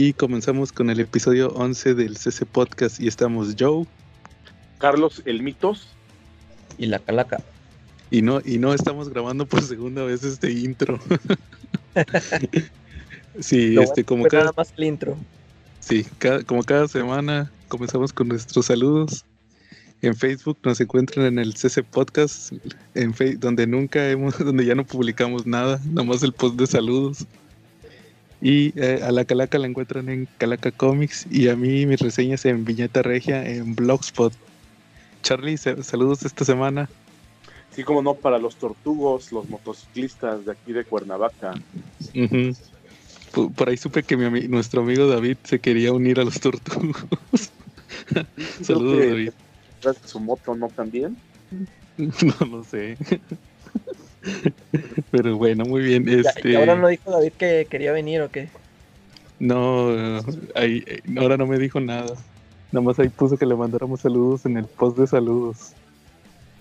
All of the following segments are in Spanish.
Y comenzamos con el episodio 11 del CC Podcast y estamos Joe. Carlos el Mitos. Y la Calaca. Y no, y no estamos grabando por segunda vez este intro. sí, este, como cada... Nada más el intro. Sí, como cada semana comenzamos con nuestros saludos. En Facebook nos encuentran en el CC Podcast, en donde nunca hemos, donde ya no publicamos nada, nomás el post de saludos. Y eh, a la Calaca la encuentran en Calaca Comics y a mí mis reseñas en Viñeta Regia en Blogspot. Charlie, saludos esta semana. Sí, como no, para los tortugos, los motociclistas de aquí de Cuernavaca. por, ahí supe que mi, nuestro amigo David se quería unir a los tortugos. saludos, David. ¿Su moto no también? no lo sé. Pero bueno, muy bien. Este... ¿Y ahora no dijo David que quería venir o qué? No, ahí, ahora no me dijo nada. Nada más ahí puso que le mandáramos saludos en el post de saludos.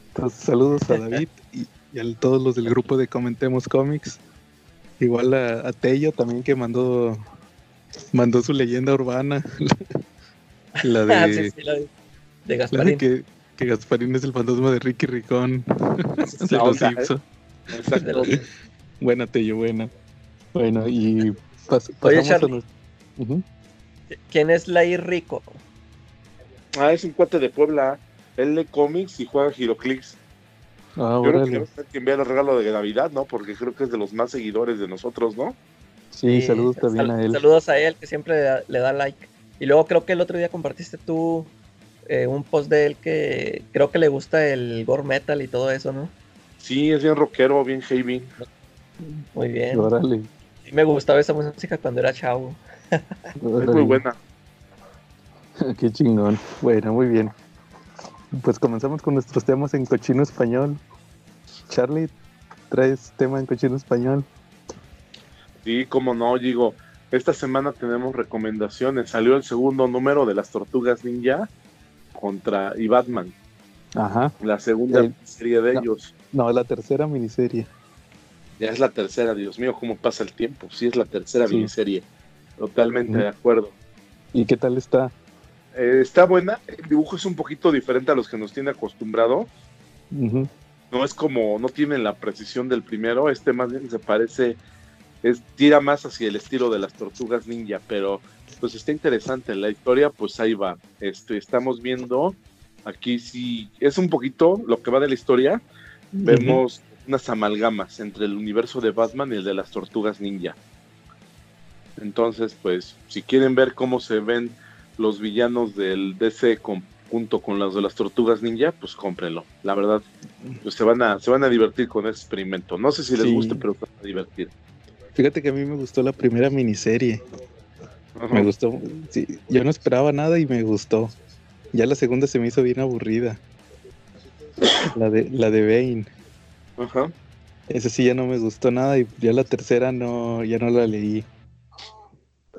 Entonces, saludos a David y, a todos los del grupo de Comentemos Comics. Igual a, Tello también que mandó mandó su leyenda urbana. la de, sí, sí, la de, Gasparín. que, que, Gasparín es el fantasma de Ricky Ricón. de los Simpsons. Exacto. buena, Tello, buena. Bueno, y pasamos a ¿Quién es Lair Rico? Ah, es un cuate de Puebla. Él lee cómics y juega Giroclix. Ah, Yo creo que es que envía el regalo de Navidad, ¿no? Porque creo que es de los más seguidores de nosotros, ¿no? Sí, saludos también a él. Saludos a él, que siempre le da, like. Y luego creo que el otro día compartiste tú eh, un post de él que creo que le gusta el gore metal y todo eso, ¿no? Sí, es bien rockero, bien heavy. Muy bien. Órale. Sí, me gustaba esa música cuando era chavo. es muy buena. Qué chingón. Bueno, muy bien. Pues comenzamos con nuestros temas en cochino español. Charlie, ¿traes tema en cochino español? Sí, como no, digo, esta semana tenemos recomendaciones. Salió el segundo número de las Tortugas Ninja contra y Batman. Ajá. La segunda serie de ellos. No, la tercera miniserie. Ya es la tercera, Dios mío, cómo pasa el tiempo. Sí, es la tercera miniserie. Totalmente de acuerdo. ¿Y qué tal está? Eh, está buena. El dibujo es un poquito diferente a los que nos tiene acostumbrado. No es como, no tiene la precisión del primero. Este más bien se parece, es, tira más hacia el estilo de las tortugas ninja, pero pues está interesante. La historia, pues ahí va. Este, estamos viendo aquí sí, es un poquito lo que va de la historia vemos unas amalgamas entre el universo de Batman y el de las tortugas ninja. Entonces, pues, si quieren ver cómo se ven los villanos del DC junto con los de las tortugas ninja, pues cómprenlo. La verdad, pues se van a, se van a divertir con ese experimento. No sé si les guste, pero se van a divertir. Fíjate que a mí me gustó la primera miniserie. Me gustó. yo no esperaba nada y me gustó. Ya la segunda se me hizo bien aburrida. La de, la de Bane. Ajá. Esa sí ya no me gustó nada y ya la tercera no, ya no la leí.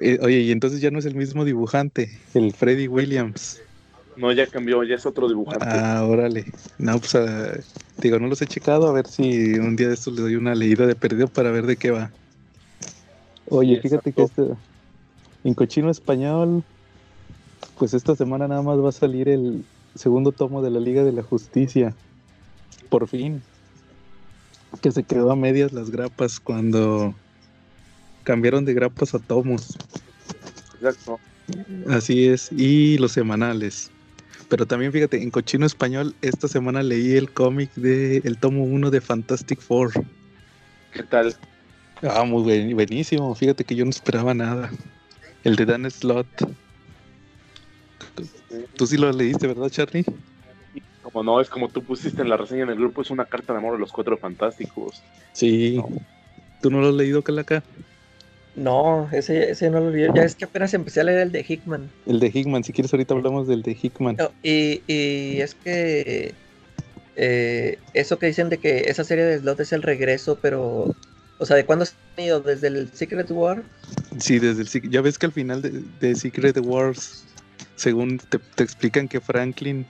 Eh, oye, y entonces ya no es el mismo dibujante, el Freddy Williams. No, ya cambió, ya es otro dibujante. Ah, órale. No, pues ah, digo, no los he checado, a ver si un día de estos le doy una leída de perdido para ver de qué va. Oye, fíjate que este, en cochino español, pues esta semana nada más va a salir el, segundo tomo de la Liga de la Justicia. Por fin. Que se quedó a medias las grapas cuando cambiaron de grapas a tomos. Exacto. Así es. Y los semanales. Pero también fíjate, en cochino español, esta semana leí el cómic de el tomo 1 de Fantastic Four. ¿Qué tal? Ah, muy buenísimo. Fíjate que yo no esperaba nada. El de Dan Slot. Tú sí lo leíste, ¿verdad, Charlie? Como no, es como tú pusiste en la reseña en el grupo, es una carta de amor de los cuatro fantásticos. Sí. ¿Tú no lo has leído, Calaca? No, ese, ese no lo leí. Ya es que apenas empecé a leer el de Hickman. El de Hickman, si quieres ahorita hablamos del de Hickman. y, y, es que eh, eso que dicen de que esa serie de Slot es el regreso, pero... O sea, ¿de cuándo ha ido? ¿Desde el Secret War? Sí, desde el Ya ves que al final de, de Secret Wars según te, explican que Franklin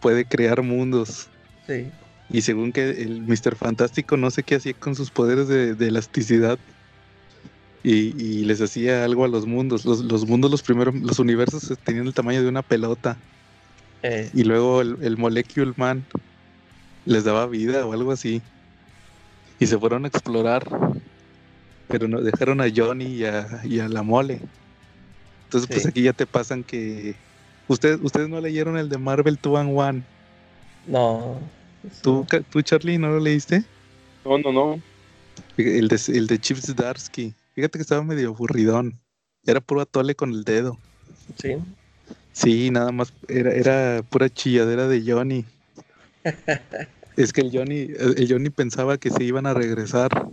puede crear mundos. Sí. Y según que el Mr. Fantástico no sé qué hacía con sus poderes de, elasticidad. y, les hacía algo a los mundos. Los, mundos, los primeros, los universos tenían el tamaño de una pelota. Eh. Y luego el, el Molecule Man les daba vida o algo así. Y se fueron a explorar. Pero no, dejaron a Johnny y a, y a la mole. Entonces, pues aquí ya te pasan que. Ustedes, ustedes no leyeron el de Marvel 2 and One. No. ¿Tú, ¿Tú, Charlie, no lo leíste? No, no, no. El de, el de Chips Darsky. Fíjate que estaba medio aburridón. Era puro atole con el dedo. Sí. Sí, nada más. Era, era pura chilladera de Johnny. es que el Johnny, el Johnny pensaba que se iban a regresar.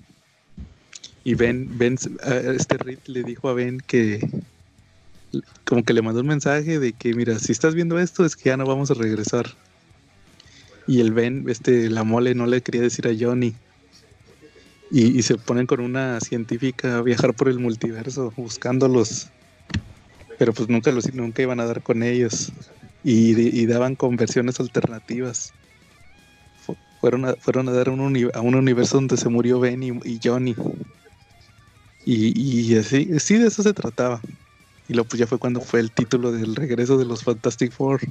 Y Ben, Ben, este Reed le dijo a Ben que como que le mandó un mensaje de que mira, si estás viendo esto es que ya no vamos a regresar. Y el Ben, este, la mole no le quería decir a Johnny. Y, se ponen con una científica a viajar por el multiverso buscándolos. Pero pues nunca los nunca iban a dar con ellos. Y, daban conversiones alternativas. Fueron a, fueron a dar un a un universo donde se murió Ben y, Johnny. Y, así, sí, de eso se trataba. Y luego pues ya fue cuando fue el título del regreso de los Fantastic Four.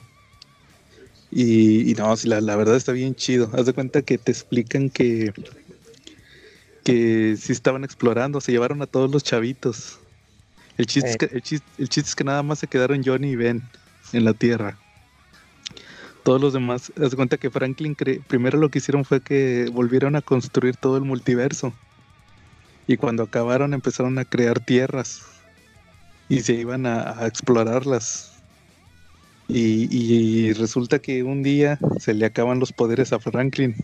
Y, no, la, la, verdad está bien chido. Haz de cuenta que te explican que, que si estaban explorando, se llevaron a todos los chavitos. El chiste, es que, el, chiste, es que nada más se quedaron Johnny y Ben en la Tierra. Todos los demás, haz de cuenta que Franklin primero lo que hicieron fue que volvieron a construir todo el multiverso. Y cuando acabaron empezaron a crear tierras. Y se iban a explorarlas y, resulta que un día se le acaban los poderes a Franklin.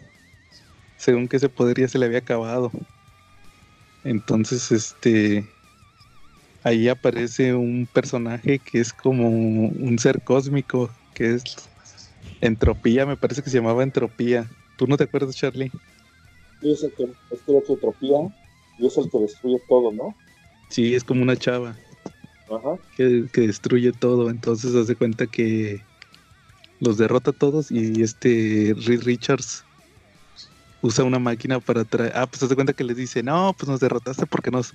Según que ese poder ya se le había acabado. Entonces, este. Ahí aparece un personaje que es como un ser cósmico, que es Entropía, me parece que se llamaba Entropía. ¿Tú no te acuerdas, Charlie? Sí, es el que es Entropía y es el que destruye todo, ¿no? Sí, es como una chava. Que, destruye todo. Entonces hace cuenta que los derrota todos y este Reed Richards usa una máquina para traer. Ah, pues hace cuenta que les dice, no, pues nos derrotaste porque nos.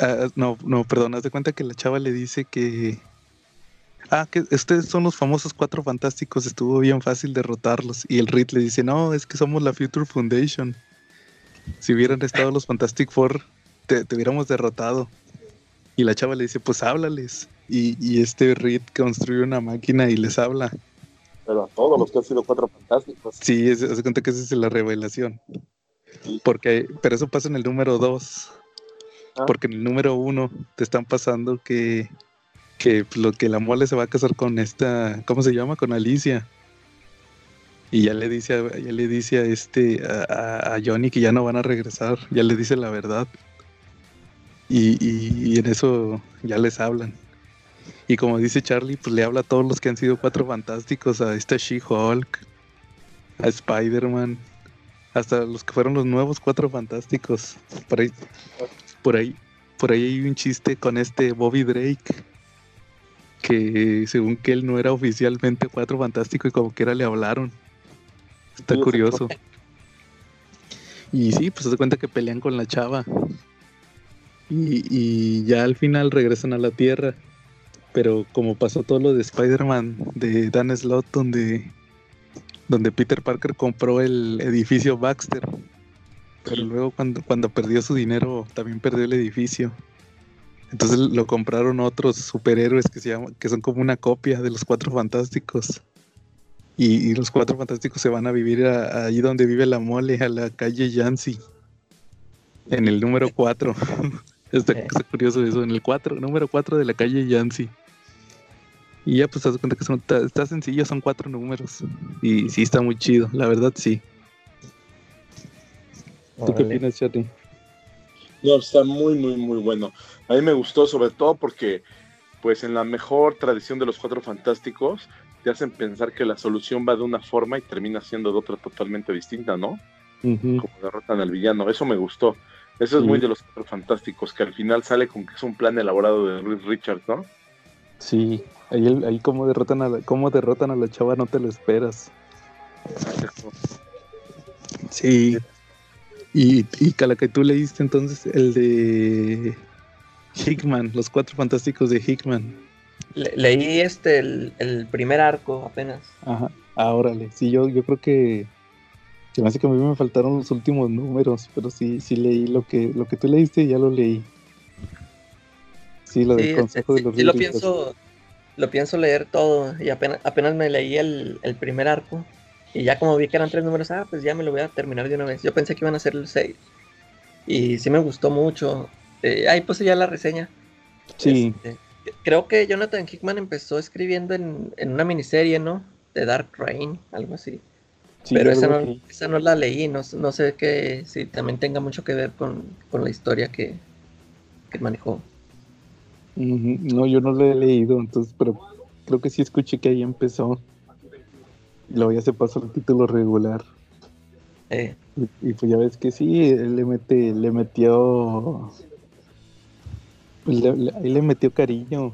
Ah, no, no, perdón, hace cuenta que la chava le dice que. Ah, que ustedes son los famosos cuatro fantásticos, estuvo bien fácil derrotarlos. Y el Reed le dice, no, es que somos la Future Foundation. Si hubieran estado los Fantastic Four, te hubiéramos derrotado. Y la chava le dice, pues háblales. Y, este Reed construye una máquina y les habla. Pero a todos los que han sido cuatro fantásticos. Sí, se cuenta que esa es la revelación. Porque, pero eso pasa en el número dos. Ah. Porque en el número uno te están pasando que, que lo que la mole se va a casar con esta, ¿cómo se llama? Con Alicia. Y ya le dice, ya le dice a este, a, a Johnny que ya no van a regresar. Ya le dice la verdad. Y, en eso ya les hablan. Y como dice Charlie, pues le habla a todos los que han sido cuatro fantásticos, a esta She-Hulk, a Spider-Man, hasta los que fueron los nuevos cuatro fantásticos. Por ahí, por ahí, por ahí hay un chiste con este Bobby Drake, que según que él no era oficialmente cuatro fantástico y como que era le hablaron. Está curioso. Y sí, pues se cuenta que pelean con la chava. Y, ya al final regresan a la Tierra. Pero como pasó todo lo de Spider-Man de Dan Slott, donde, donde Peter Parker compró el edificio Baxter. Pero luego cuando, cuando perdió su dinero también perdió el edificio. Entonces lo compraron otros superhéroes que, se llaman, que son como una copia de los Cuatro Fantásticos. Y, los Cuatro Fantásticos se van a vivir ahí donde vive la mole, a la calle Yancy. En el número 4. Está, curioso eso, en el 4, número 4 de la calle Yancy. Y ya pues te das cuenta que son, está, sencillo, son cuatro números. Y sí está muy chido, la verdad sí. ¿Tú qué opinas, Chati? No, está muy, muy, muy bueno. A mí me gustó sobre todo porque, pues en la mejor tradición de los cuatro fantásticos, te hacen pensar que la solución va de una forma y termina siendo de otra totalmente distinta, ¿no? Como derrotan al villano. Eso me gustó. Eso es muy de los cuatro fantásticos, que al final sale con que es un plan elaborado de Reed Richards, ¿no? Sí, ahí, ahí como derrotan a la, cómo derrotan a la chava no te lo esperas. Sí. Y, y la que tú leíste entonces, el de Hickman, los cuatro fantásticos de Hickman. leí este, el, primer arco apenas. Ajá, ahora sí, yo, yo creo que se me hace que a mí me faltaron los últimos números, pero sí, sí leí lo que, lo que tú leíste y ya lo leí. Sí, lo del consejo de los sí, lo pienso, lo pienso leer todo y apenas, apenas me leí el, el primer arco y ya como vi que eran tres números, ah, pues ya me lo voy a terminar de una vez. Yo pensé que iban a ser el seis. Y sí me gustó mucho. Eh, ahí puse ya la reseña. Sí. Este, creo que Jonathan Hickman empezó escribiendo en, una miniserie, ¿no? De Dark Rain, algo así. Pero esa no, esa no, la leí, no, no, sé que si también tenga mucho que ver con, la historia que, que manejó. No, yo no lo he leído, entonces, pero creo que sí escuché que ahí empezó. Y luego ya se pasó el título regular. Eh. Y, pues ya ves que sí, él le mete, le metió. ahí le metió cariño.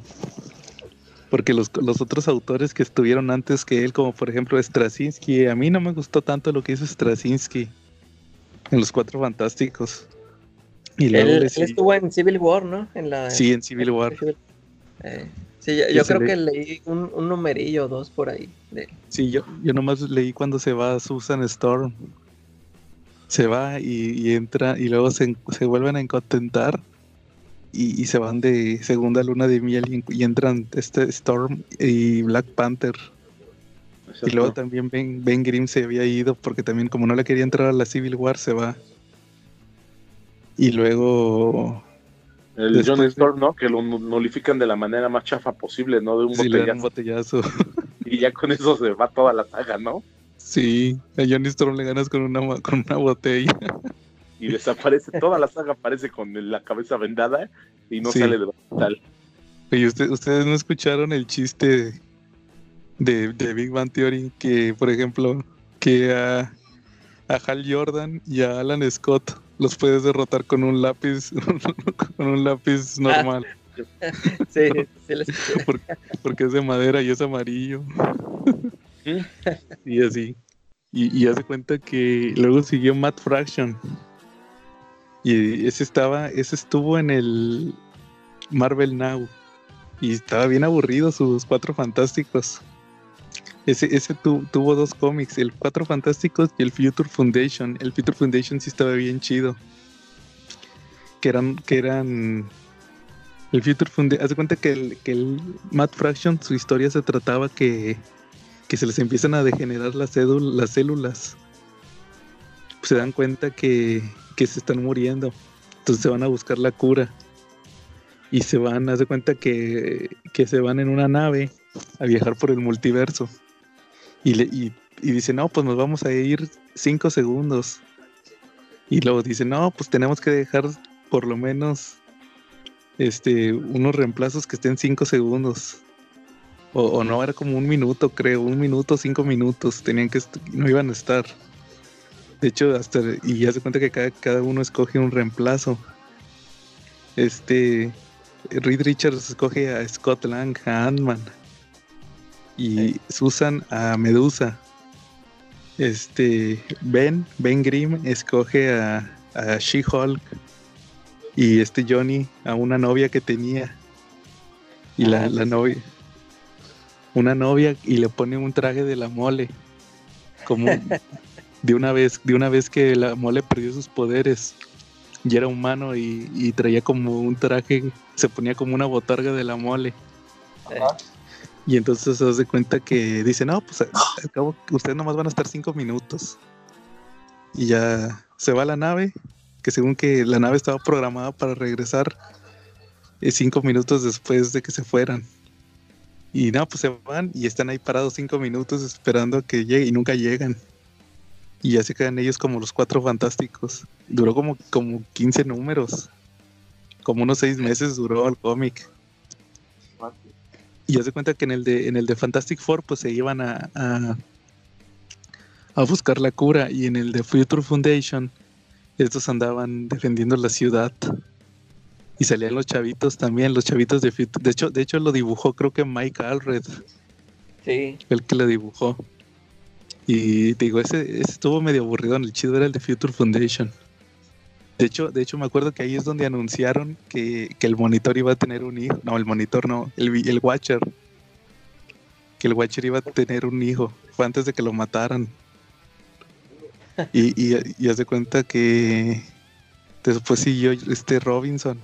Porque los, otros autores que estuvieron antes que él, como por ejemplo Straczynski, a mí no me gustó tanto lo que hizo Straczynski en Los Cuatro Fantásticos. Y él, estuvo en Civil War, ¿no? En la, sí, en Civil War. Eh. Sí, yo, creo que leí un, un, numerillo o dos por ahí. Sí, yo, yo nomás leí cuando se va Susan Storm. Se va y, entra y luego se, vuelven a encontentar y, se van de segunda luna de miel y, entran este Storm y Black Panther. Y luego también Ben, ben Grimm se había ido porque también como no le quería entrar a la Civil War se va. Y luego el John Storm, ¿no? Que lo nulifican de la manera más chafa posible, ¿no? De un botellazo. y ya con eso se va toda la saga, ¿no? Sí, a Johnny Storm le ganas con una, con una botella. Y desaparece, toda la saga aparece con la cabeza vendada y no sale de hospital. Oye, ustedes no escucharon el chiste de, de, Big Bang Theory que, por ejemplo, que a, a Hal Jordan y a Alan Scott los puedes derrotar con un lápiz, con un lápiz normal. sí, sí porque, es de madera y es amarillo. y así. Y, y hace cuenta que luego siguió Matt Fraction. Y ese estaba, ese estuvo en el Marvel Now. Y estaba bien aburrido sus cuatro fantásticos. Ese, ese tuvo dos cómics, el Cuatro Fantásticos y el Future Foundation. El Future Foundation sí estaba bien chido. Que eran, que eran el Future Foundation. Haz cuenta que el, que el Matt Fraction, su historia se trataba que, que se les empiezan a degenerar las, las células. se dan cuenta que, que se están muriendo. Entonces se van a buscar la cura. Y se van, haz de cuenta que, que se van en una nave a viajar por el multiverso. Y, le, y, dice, no, pues nos vamos a ir cinco segundos. Y luego dice, no, pues tenemos que dejar por lo menos este, unos reemplazos que estén cinco segundos. O, no, era como un minuto, creo, un minuto, cinco minutos, tenían que, no iban a estar. De hecho, hasta, y ya se cuenta que cada, cada uno escoge un reemplazo. Este, Reed Richards escoge a Scott Lang, a Ant-Man y Susan a Medusa. Este Ben, Ben Grimm escoge a, a She-Hulk y este Johnny a una novia que tenía. Y la, ah, la novia, una novia y le pone un traje de la mole. Como de una vez, de una vez que la mole perdió sus poderes y era humano y, y traía como un traje, se ponía como una botarga de la mole. Y entonces se hace cuenta que dice, no, pues al cabo ustedes nomás van a estar cinco minutos. Y ya se va a la nave, que según que la nave estaba programada para regresar eh, cinco minutos después de que se fueran. Y no, pues se van y están ahí parados cinco minutos esperando que llegue y nunca llegan. Y ya se quedan ellos como los cuatro fantásticos. Duró como, como 15 números. Como unos seis meses duró el cómic. Y ya se cuenta que en el de, en el de Fantastic Four, pues se iban a, a, buscar la cura. Y en el de Future Foundation, estos andaban defendiendo la ciudad. Y salían los chavitos también, los chavitos de Future. De hecho, de hecho lo dibujó creo que Mike Alred. Sí. El que lo dibujó. Y digo, ese, estuvo medio aburrido. El chido era el de Future Foundation. De hecho, de hecho me acuerdo que ahí es donde anunciaron que, el monitor iba a tener un hijo. No, el monitor no, el, el Watcher. Que el Watcher iba a tener un hijo. Fue antes de que lo mataran. Y, y, y hace cuenta que después siguió este Robinson.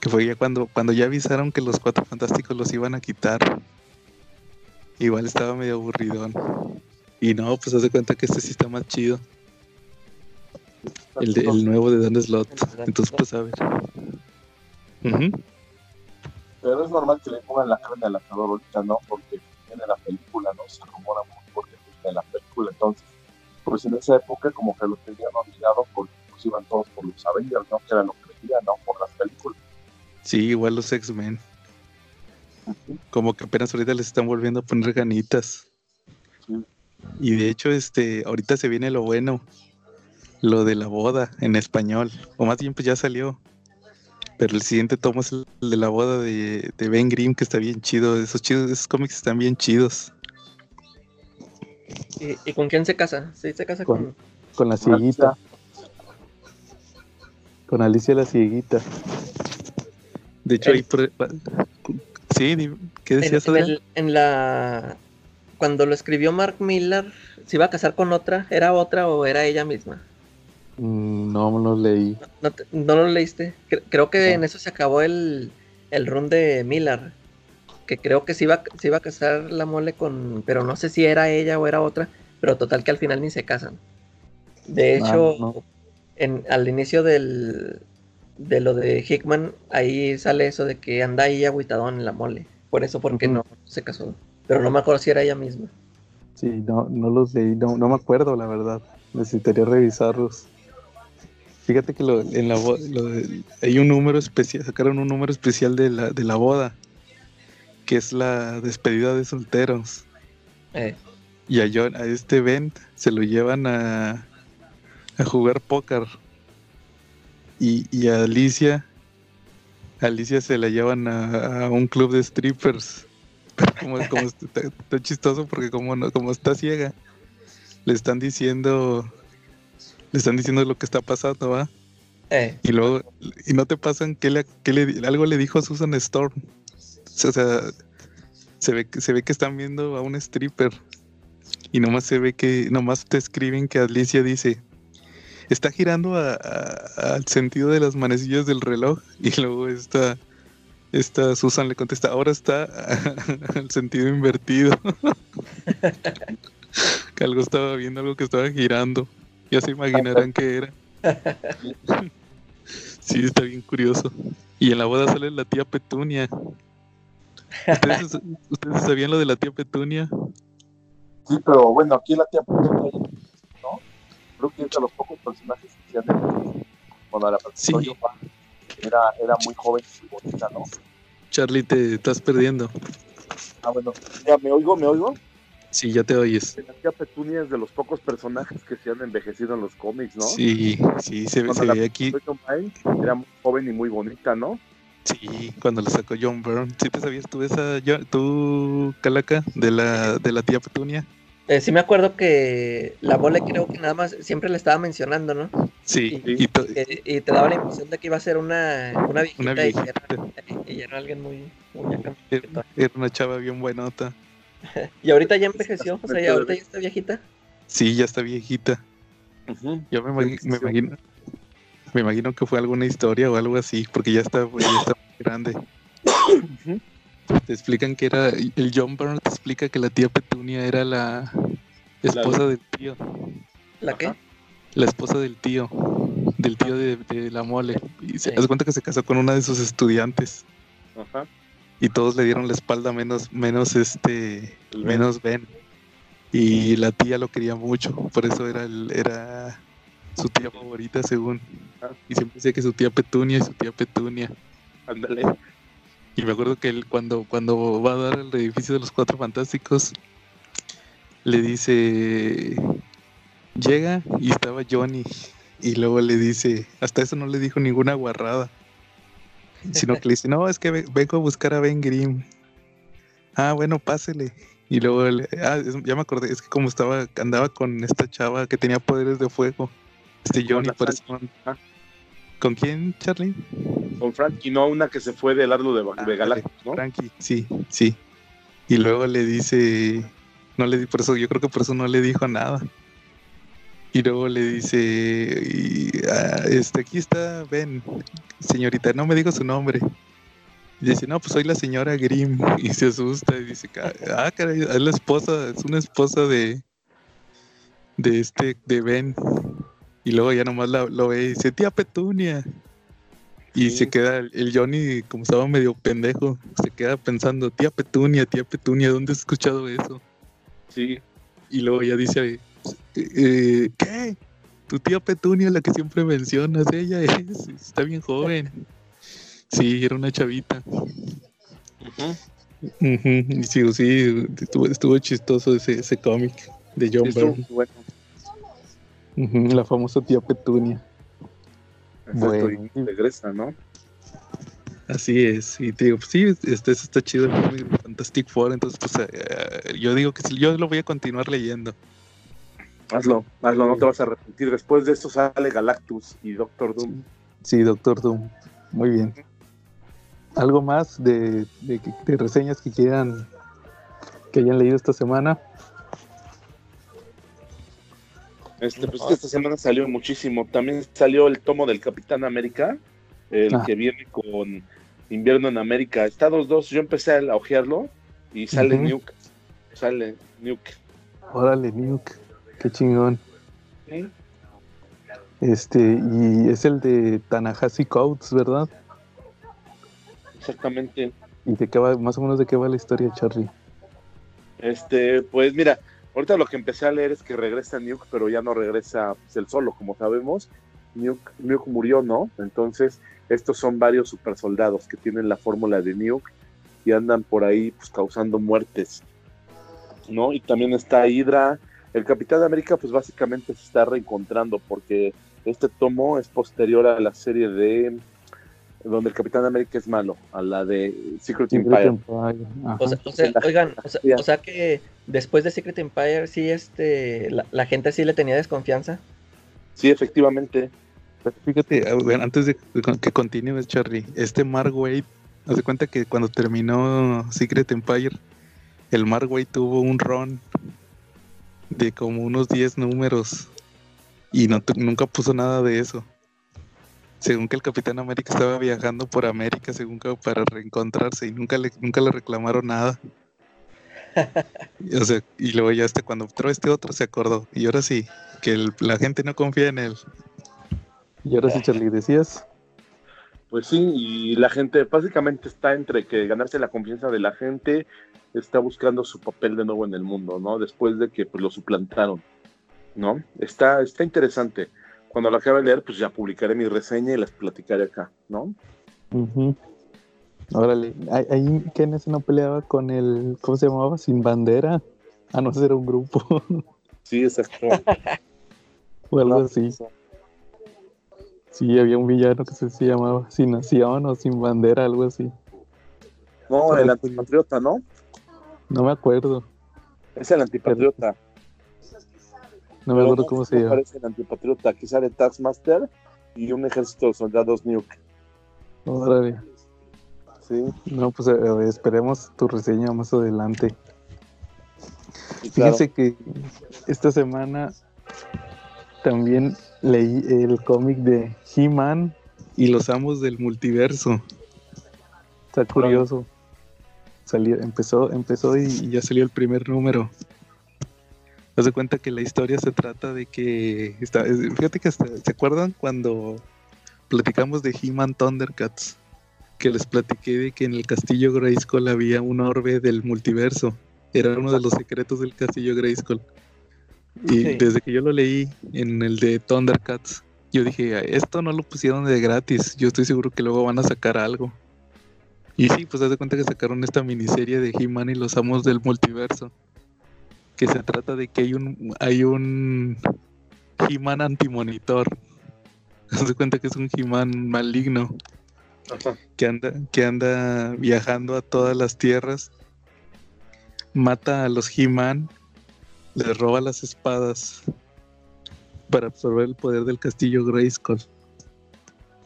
Que fue ya cuando, cuando ya avisaron que los cuatro fantásticos los iban a quitar. Igual estaba medio aburridón. Y no, pues hace cuenta que este sí está más chido. El, de, el nuevo de Dan Slot. Entonces, pues a ver. Pero es normal que le pongan la carne al asador ahorita, ¿no? Porque viene la película, ¿no? Se rumora mucho porque viene la película. Entonces, pues en esa época como que lo tenían olvidado porque pues iban todos por los Avengers, ¿no? Que era lo que veían, ¿no? Por las películas. Sí, igual los X-Men. Como que apenas ahorita les están volviendo a poner ganitas. Y de hecho, este, ahorita se viene lo bueno lo de la boda en español, o más bien pues ya salió. Pero el siguiente tomo es el de la boda de, Ben Grimm, que está bien chido. Esos chidos, esos cómics están bien chidos. ¿Y, con quién se casa? ¿Sí se casa con, con, la cieguita. Con Alicia la cieguita. De hecho, ahí Sí, ¿qué decías? En, en, la... Cuando lo escribió Mark Miller, ¿se iba a casar con otra? ¿Era otra o era ella misma? Mm, no, lo leí. ¿No, lo leíste? Creo que en eso se acabó el, el run de Miller. Que creo que se iba, se iba a casar la mole con. Pero no sé si era ella o era otra. Pero total que al final ni se casan. De ah, hecho, en, al inicio del, de lo de Hickman, ahí sale eso de que anda ahí agüitadón en la mole. Por eso, porque no se casó. Pero no me acuerdo si era ella misma. Sí, no, no los leí, no, no me acuerdo, la verdad. Necesitaría revisarlos. Fíjate que lo, en la hay un número especial, sacaron un número especial de la, de la boda, que es la despedida de solteros. Eh. Y a, John, a este event se lo llevan a, a jugar póker. Y, y a Alicia, Alicia se la llevan a, un club de strippers. Como, como está, chistoso porque como, no, como está ciega, le están diciendo le están diciendo lo que está pasando, ¿va? Eh. Y luego, y no te pasan que, le, le, algo le dijo a Susan Storm. O sea, se ve, se ve que están viendo a un stripper. Y nomás se ve que, nomás te escriben que Alicia dice, está girando al sentido de las manecillas del reloj. Y luego esta, esta Susan le contesta, ahora está al sentido invertido. que algo estaba viendo, algo que estaba girando. Ya se imaginarán qué era. sí, está bien curioso. Y en la boda sale la tía Petunia. ¿Ustedes, sabían lo de la tía Petunia? Sí, pero bueno, aquí la tía Petunia, ¿no? Creo que es de los pocos personajes que se han Cuando la sí. Era, era muy joven y bonita, ¿no? Charlie, te estás perdiendo. Ah, bueno, ya me oigo, me oigo. Sí, ya te oyes. La Petunia es de los pocos personajes que se han envejecido en los cómics, ¿no? Sí, sí, se, ve aquí. Era muy joven y muy bonita, ¿no? Sí, cuando la sacó John Byrne. ¿Sí te sabías tú esa, tú, Calaca, de la, de la tía Petunia? Eh, sí me acuerdo que la bola creo que nada más siempre le estaba mencionando, ¿no? Sí. Y, te daba la impresión de que iba a ser una, una viejita, Y, era, alguien muy... muy era una chava bien buenota. ¿Y ahorita ya envejeció? O sea, ¿y ahorita ya está viejita? Sí, ya está viejita. Yo me, imagino, me imagino que fue alguna historia o algo así, porque ya está, muy grande. Te explican que era, el John Byrne te explica que la tía Petunia era la esposa del tío. ¿La qué? La esposa del tío, del tío de, la mole. Y se das cuenta que se casó con una de sus estudiantes. Ajá y todos le dieron la espalda menos, menos este, menos Ben. Y la tía lo quería mucho, por eso era el, era su tía favorita según. Ah. Y siempre decía que su tía Petunia y su tía Petunia. Ándale. Y me acuerdo que él cuando, cuando va a dar el edificio de los cuatro fantásticos, le dice, llega y estaba Johnny. Y luego le dice, hasta eso no le dijo ninguna guarrada sino que le dice, no, es que vengo a buscar a Ben Grimm. Ah, bueno, pásele. Y luego, ah, ya me acordé, es que como estaba, andaba con esta chava que tenía poderes de fuego, este Johnny, por eso, ¿Con quién, Charlie? Con Frankie, no, una que se fue del arlo de, de ah, ¿no? Frankie, sí, sí. Y luego le dice, no le por eso, yo creo que por eso no le dijo nada. Y luego le dice, y, ah, este, aquí está, ven, señorita, no me dijo su nombre. Y dice, no, pues soy la señora Grimm. Y se asusta y dice, ah, caray, es la esposa, es una esposa de, de este, de Ben. Y luego ya nomás lo ve y dice, tía Petunia. Y se queda el Johnny, como estaba medio pendejo, se queda pensando, tía Petunia, tía Petunia, ¿dónde has escuchado eso? Sí. Y luego ya dice, eh, ¿qué? Tu tía Petunia, la que siempre mencionas, ella es, está bien joven. Sí, era una chavita. Y sí, sí, estuvo, chistoso ese, ese cómic de John Byrne. La famosa tía Petunia. bueno. regresa, ¿no? Así es, y te digo, pues sí, este, está chido el cómic de Fantastic Four, entonces pues eh, yo digo que sí, yo lo voy a continuar leyendo. Hazlo, hazlo, no te vas a arrepentir. Después de esto sale Galactus y Doctor Doom. Sí, Doctor Doom. Muy bien. ¿Algo más de, de, reseñas que quieran que hayan leído esta semana? Este, pues esta semana salió muchísimo. También salió el tomo del Capitán América, el ah. que viene con Invierno en América. Está dos dos. Yo empecé a ojearlo y sale Nuke. Sale Nuke. Órale, Nuke. Qué chingón. Este, y es el de Tanahashi Coates, ¿verdad? Exactamente. ¿Y de qué va, más o menos de qué va la historia, Charlie? Este, pues mira, ahorita lo que empecé a leer es que regresa Nuke, pero ya no regresa pues, el solo, como sabemos. Nuke, murió, ¿no? Entonces, estos son varios super soldados que tienen la fórmula de Nuke y andan por ahí pues causando muertes, ¿no? Y también está Hydra, el Capitán América pues básicamente se está reencontrando porque este tomo es posterior a la serie de donde el Capitán América es malo, a la de Secret, Empire. O sea, oigan, o sea, que después de Secret Empire sí este la, gente sí le tenía desconfianza. Sí, efectivamente. fíjate, antes de que continúes, Charlie, este Mark Wade, haz cuenta que cuando terminó Secret Empire, el Mark Wade tuvo un ron de como unos 10 números y no nunca puso nada de eso. Según que el Capitán América estaba viajando por América, según que para reencontrarse y nunca le, nunca le reclamaron nada. o sea, y luego ya hasta cuando entró este otro se acordó. Y ahora sí, que la gente no confía en él. Y ahora sí, Charlie, decías. Pues sí, y la gente básicamente está entre que ganarse la confianza de la gente está buscando su papel de nuevo en el mundo, ¿no? Después de que pues, lo suplantaron, ¿no? Está, está interesante. Cuando lo acabe de leer, pues ya publicaré mi reseña y las platicaré acá, ¿no? Órale, ahí Kenneth no peleaba con el, ¿cómo se llamaba? Sin bandera. A no ser un grupo. Sí, exacto. o algo así. Sí, había un villano que se, llamaba Sin Nación o Sin Bandera, algo así. No, el antipatriota, ¿no? No me acuerdo. Es el antipatriota. No me acuerdo cómo se llama. Parece el antipatriota. Aquí sale Taskmaster y un ejército de soldados Nuke. Órale. Sí. No, pues eh, esperemos tu reseña más adelante. Fíjense que esta semana también leí el cómic de He-Man y los amos del multiverso. Está curioso empezó, empezó y, ya salió el primer número. Haz de cuenta que la historia se trata de que. Está, fíjate que ¿se acuerdan cuando platicamos de He-Man Thundercats? Que les platiqué de que en el castillo Grayskull había un orbe del multiverso. Era uno de los secretos del castillo Grayskull. Y desde que yo lo leí en el de Thundercats, yo dije, esto no lo pusieron de gratis. Yo estoy seguro que luego van a sacar algo. Y sí, pues haz de cuenta que sacaron esta miniserie de He-Man y los amos del multiverso. Que se trata de que hay un hay un He-Man antimonitor. Haz de cuenta que es un He-Man maligno. Que anda, que anda viajando a todas las tierras. Mata a los He-Man. Les roba las espadas. Para absorber el poder del castillo Grayskull.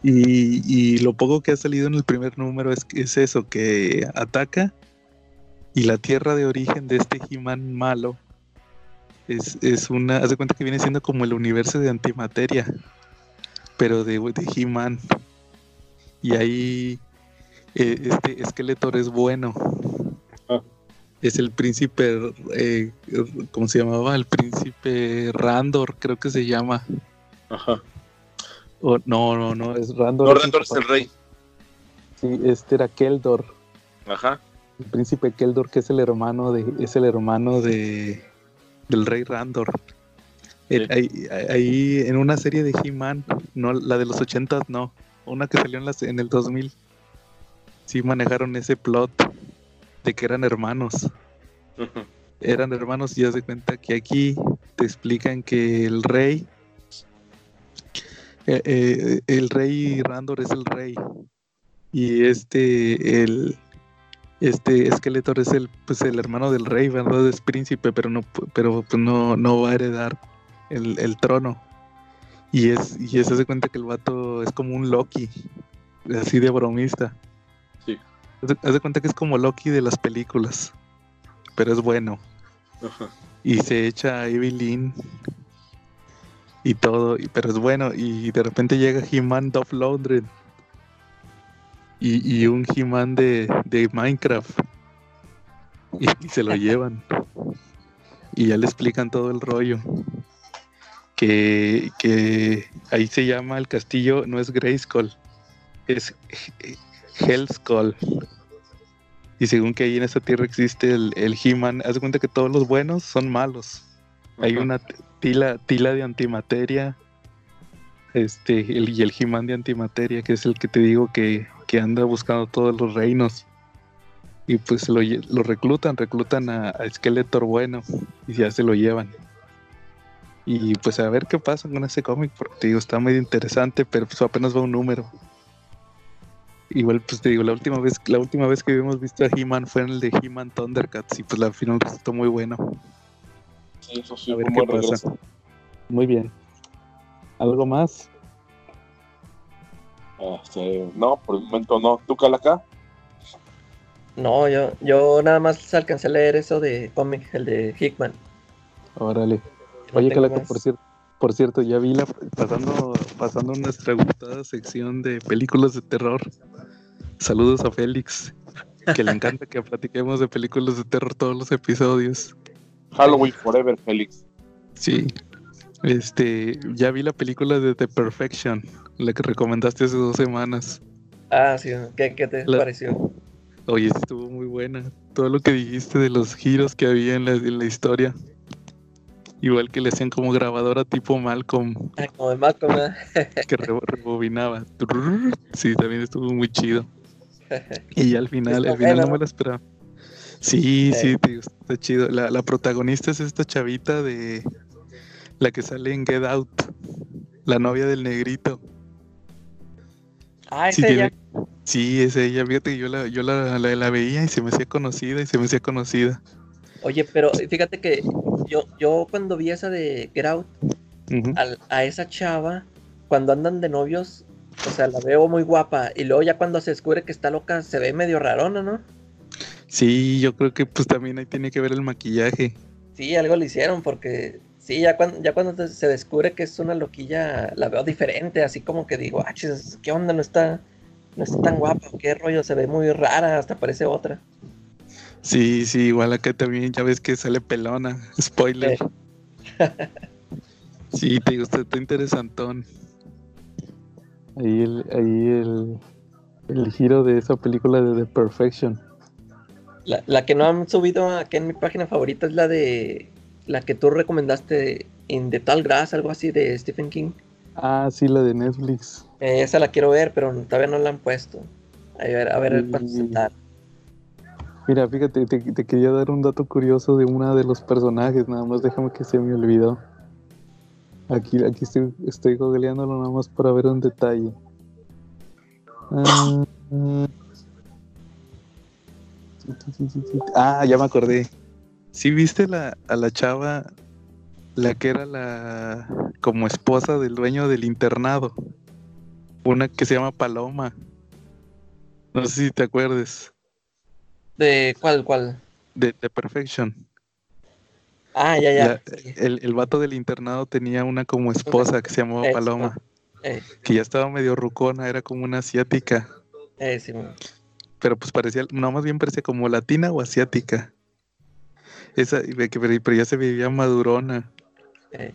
Y, lo poco que ha salido en el primer número es, es eso, que ataca y la tierra de origen de este He-Man malo es, es, una, haz de cuenta que viene siendo como el universo de antimateria, pero de, de He-Man. Y ahí eh, este Skeletor es bueno. Ah. Es el príncipe, eh, ¿cómo se llamaba? El príncipe Randor, creo que se llama. Ajá. no, no, no, es Randor. No, Randor es el rey. Sí, este era Keldor. Ajá. El príncipe Keldor, que es el hermano de, es el hermano de del rey Randor. Ahí, en una serie de He-Man, no, la de los 80 no, una que salió en, en el 2000, sí manejaron ese plot de que eran hermanos. Eran hermanos y ya se cuenta que aquí te explican que el rey, eh, eh, el rey Randor es el rey y este, el, este Skeletor es el pues el hermano del rey, ¿verdad? Es príncipe, pero no pero pues, no, no va a heredar el, trono. Y es y se hace cuenta que el vato es como un Loki, así de bromista. Sí. Haz de cuenta que es como Loki de las películas, pero es bueno. Y se echa a Evelyn y todo, pero es bueno. Y de repente llega He-Man Dolph Lundgren y, un He-Man de, Minecraft. Y, se lo llevan. Y ya le explican todo el rollo. Que, que ahí se llama el castillo, no es Grayskull, es Hellskull. Y según que ahí en esa tierra existe el, el He-Man, haz de cuenta que todos los buenos son malos. Hay una tila, tila de antimateria, este, el, y el He-Man de antimateria, que es el que te digo que, que anda buscando todos los reinos. Y pues lo, lo reclutan, reclutan a, Skeletor bueno y ya se lo llevan. Y pues a ver qué pasa con ese cómic, porque te digo, está muy interesante, pero pues apenas va un número. Igual pues te digo, la última vez, la última vez que habíamos visto a He-Man fue en el de He-Man Thundercats y pues la final resultó muy bueno. Sí, eso sí, a ver qué pasa. Muy bien. ¿Algo más? Este, no, por el momento no. ¿Tú, Calaca? No, yo, yo nada más alcancé a leer eso de cómic, el de Hickman. Órale. Oye, Calaca, por cierto, por cierto, ya vi la pasando, pasando nuestra gustada sección de películas de terror. Saludos a Félix, que le encanta que platiquemos de películas de terror todos los episodios. Halloween Forever, Félix. Sí. Este, ya vi la película de The Perfection, la que recomendaste hace dos semanas. Ah, sí, ¿qué, te pareció? Oye, estuvo muy buena. Todo lo que dijiste de los giros que había en la, historia. Igual que le hacían como grabadora tipo Malcolm. Como de Malcolm, ¿eh? que rebobinaba. Sí, también estuvo muy chido. Y al final, al final no me lo esperaba. Sí, sí, está chido. La, la protagonista es esta chavita de la que sale en Get Out, la novia del negrito. Ah, es ella. Sí, es ella. Fíjate que yo, la, yo la, la, veía y se me hacía conocida y se me hacía conocida. Oye, pero fíjate que yo, yo cuando vi esa de Get Out, a, esa chava, cuando andan de novios, o sea, la veo muy guapa. Y luego ya cuando se descubre que está loca, se ve medio rarona, ¿no? Sí, yo creo que pues también ahí tiene que ver el maquillaje. Sí, algo le hicieron porque Sí, ya cuando, ya cuando se descubre que es una loquilla, la veo diferente, así como que digo, ah, ¿qué onda? No está, no está tan guapa, qué rollo, se ve muy rara, hasta parece otra. Sí, sí, igual acá también, ya ves que sale pelona, spoiler. Sí, te digo, está, interesantón. Ahí el, ahí el, el giro de esa película de The Perfection. La, la que no han subido aquí en mi página favorita es la de la que tú recomendaste en The Tal Grass, algo así de Stephen King. Ah, sí, la de Netflix. Eh, esa la quiero ver, pero todavía no la han puesto. A ver, a ver cuánto se Mira, fíjate, te, quería dar un dato curioso de una de los personajes, nada más déjame que se me olvidó. Aquí, aquí estoy, estoy googleándolo nada más para ver un detalle. ah, ah ya me acordé. ¿Sí viste la, a la chava, la que era la como esposa del dueño del internado? una que se llama Paloma. No sé si te acuerdes. ¿De cuál, cuál? De The Perfection. Ah, ya, ya. el, el, vato del internado tenía una como esposa que se llamaba Paloma. Eh. Que ya estaba medio rucona, era como una asiática. Eh, sí, pero pues parecía, no, más bien parecía como latina o asiática. Esa, pero ya se veía madurona. Eh.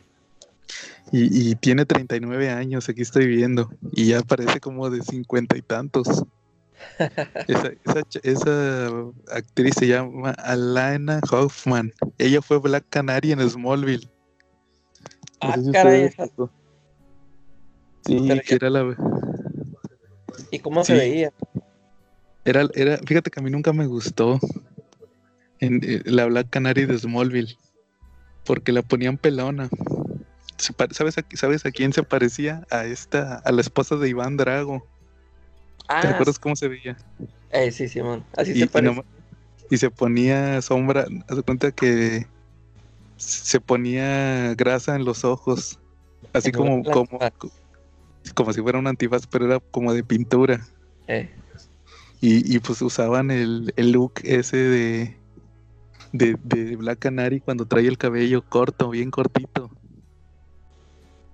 Y, y, tiene 39 años, aquí estoy viendo. Y ya parece como de cincuenta y tantos. esa, esa, actriz se llama Alana Hoffman. Ella fue Black Canary en Smallville. Ah, caray. Sí, que era la. ¿Y cómo se veía? Era, era, fíjate que a mí nunca me gustó en, eh, la Black Canary de Smallville, porque la ponían pelona. ¿Sabes a, ¿Sabes a quién se parecía? A esta, a la esposa de Iván Drago. ¿Te ah, acuerdas cómo se veía? Eh, sí, Simón. Así se parece. Y, se ponía sombra, haz cuenta que se ponía grasa en los ojos, así como, como, como si fuera un antifaz, pero era como de pintura. Eh. Y, pues usaban el, look ese de, de, Black Canary cuando trae el cabello corto, bien cortito.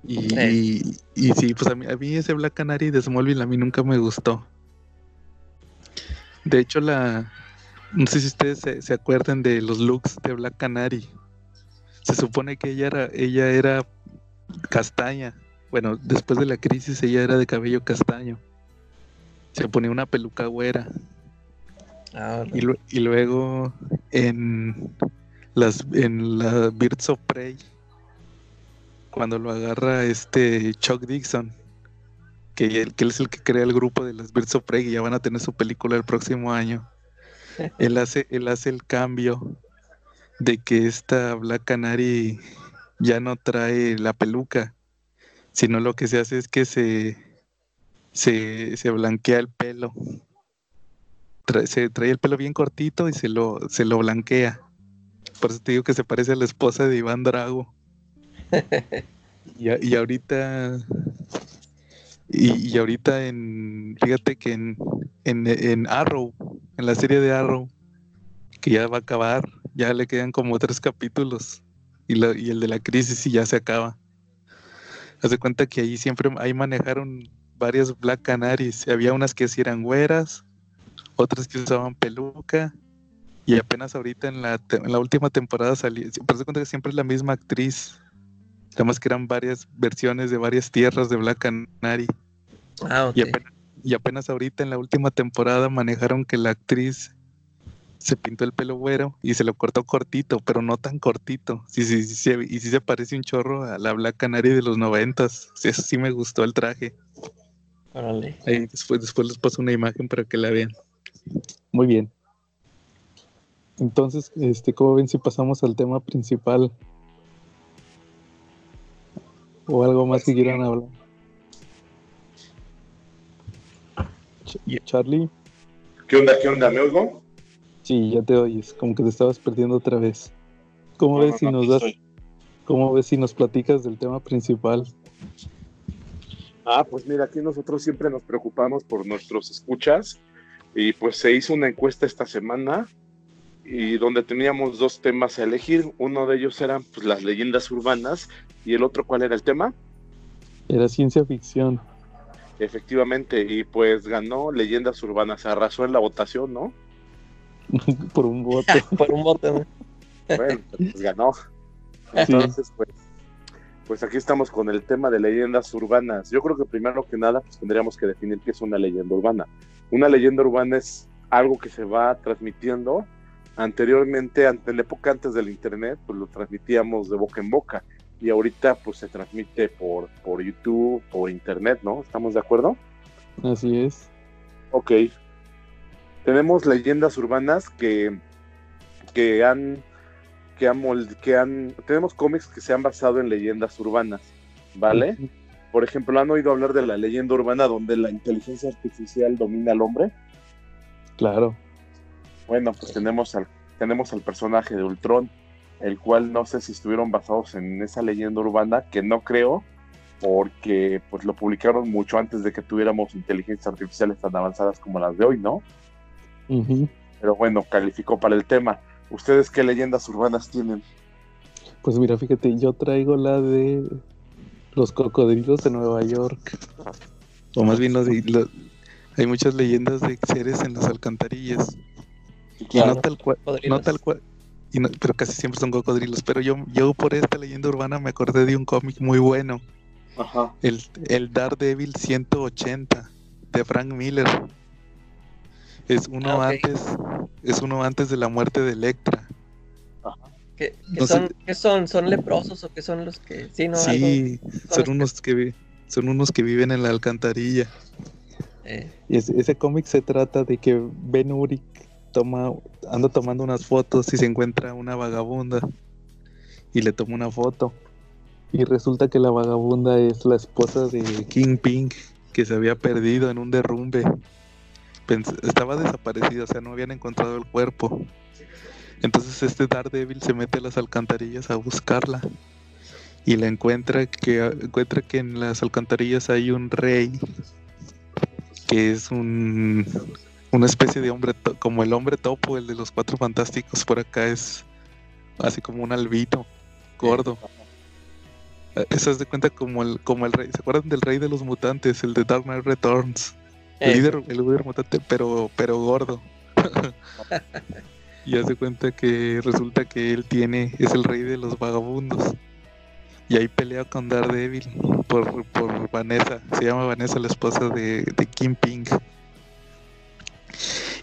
Y, y, sí, pues a mí, a mí ese Black Canary de Smallville a mí nunca me gustó. De hecho, la no sé si ustedes se, se acuerdan de los looks de Black Canary. Se supone que ella era, ella era castaña. Bueno, después de la crisis ella era de cabello castaño se ponía una peluca güera. Ah, y, luego en las en la Birds of Prey, cuando lo agarra este Chuck Dixon, que él, que es el que crea el grupo de las Birds of Prey y ya van a tener su película el próximo año. él hace, él hace el cambio de que esta Black Canary ya no trae la peluca, sino lo que se hace es que se se, blanquea el pelo. Se trae el pelo bien cortito y se lo, se lo blanquea. Por eso te digo que se parece a la esposa de Iván Drago. y, y, ahorita. Y, ahorita en. Fíjate que en, en, Arrow, en la serie de Arrow, que ya va a acabar, ya le quedan como tres capítulos. Y, y el de la crisis y ya se acaba. Haz de cuenta que ahí siempre, ahí manejaron varias Black Canaries. Había unas que sí eran güeras, otras que usaban peluca. Y apenas ahorita en la, en la última temporada salió, por cuenta que siempre es la misma actriz. Además que eran varias versiones de varias tierras de Black Canary. Ah, y, apenas, y apenas ahorita en la última temporada manejaron que la actriz se pintó el pelo güero y se lo cortó cortito, pero no tan cortito. Sí, sí, sí, y sí se parece un chorro a la Black Canary de los noventas. Sí, eso sí me gustó el traje después, después les paso una imagen para que la vean. Muy bien. Entonces, este, ¿cómo ven si pasamos al tema principal? O algo más que quieran hablar. Charlie. ¿Qué onda? ¿Qué onda? ¿Me oigo? Sí, ya te oyes, como que te estabas perdiendo otra vez. ¿Cómo ves si nos das, cómo ves si nos platicas del tema principal? Ah, pues mira, aquí nosotros siempre nos preocupamos por nuestros escuchas y pues se hizo una encuesta esta semana y donde teníamos dos temas a elegir. Uno de ellos eran pues, las leyendas urbanas y el otro, ¿cuál era el tema? Era ciencia ficción. Efectivamente, y pues ganó leyendas urbanas, arrasó en la votación, ¿no? por un voto. por un voto. Bueno, pues ganó. Entonces, pues pues aquí estamos con el tema de leyendas urbanas. Yo creo que primero que nada pues tendríamos que definir qué es una leyenda urbana. Una leyenda urbana es algo que se va transmitiendo anteriormente, en la época antes del internet, pues lo transmitíamos de boca en boca y ahorita pues se transmite por, por YouTube, por internet, ¿no? ¿Estamos de acuerdo? Así es. Ok. Tenemos leyendas urbanas que, que han que han, que han, tenemos cómics que se han basado en leyendas urbanas, ¿vale? Por ejemplo, ¿han oído hablar de la leyenda urbana donde la inteligencia artificial domina al hombre? Claro. Bueno, pues tenemos al, tenemos al personaje de Ultron, el cual no sé si estuvieron basados en esa leyenda urbana, que no creo, porque pues lo publicaron mucho antes de que tuviéramos inteligencias artificiales tan avanzadas como las de hoy, ¿no? Pero bueno, calificó para el tema. ¿Ustedes qué leyendas urbanas tienen? Pues mira, fíjate, yo traigo la de los cocodrilos de Nueva York. O más bien, hay muchas leyendas de seres en las alcantarillas. Y no tal cual, no tal cual, pero casi siempre son cocodrilos. Pero yo, yo por esta leyenda urbana me acordé de un cómic muy bueno. Ajá. El, el Daredevil 180 de Frank Miller. Es uno ah, antes, es uno antes de la muerte de Electra. ¿Qué, son, son, son? leprosos o qué son los que.? Sí, no, sí son, unos que... son unos que viven en la alcantarilla. Eh. Y ese, cómic se trata de que Ben Urich toma, anda tomando unas fotos y se encuentra una vagabunda y le toma una foto. Y resulta que la vagabunda es la esposa de King Ping, que se había perdido en un derrumbe. estaba desaparecida, o sea, no habían encontrado el cuerpo. Entonces este Daredevil se mete a las alcantarillas a buscarla y la encuentra que encuentra que en las alcantarillas hay un rey que es un una especie de hombre como el hombre topo, el de los cuatro fantásticos por acá es así como un albino gordo. Eso es de cuenta como el como el rey, ¿se acuerdan del rey de los mutantes, el de Dark Knight Returns? El líder, el líder mutante, pero pero gordo. y hace cuenta que resulta que él tiene, es el rey de los vagabundos. Y ahí pelea con Daredevil por, por Vanessa, se llama Vanessa la esposa de, de Kim Ping.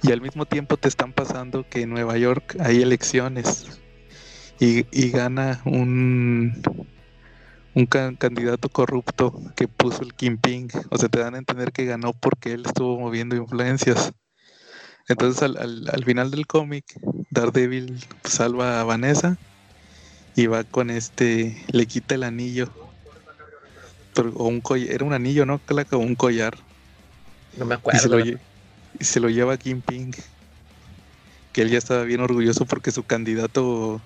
Y al mismo tiempo te están pasando que en Nueva York hay elecciones y, y gana un, un candidato corrupto que puso el Kim Ping. O sea, te dan a entender que ganó porque él estuvo moviendo influencias. Entonces al, final del cómic, Daredevil salva a Vanessa y va con este, le quita el anillo. o un collar, era un anillo, ¿no? O un collar. No me acuerdo. Y se lo, lleva a Kim Ping. Que él ya estaba bien orgulloso porque su candidato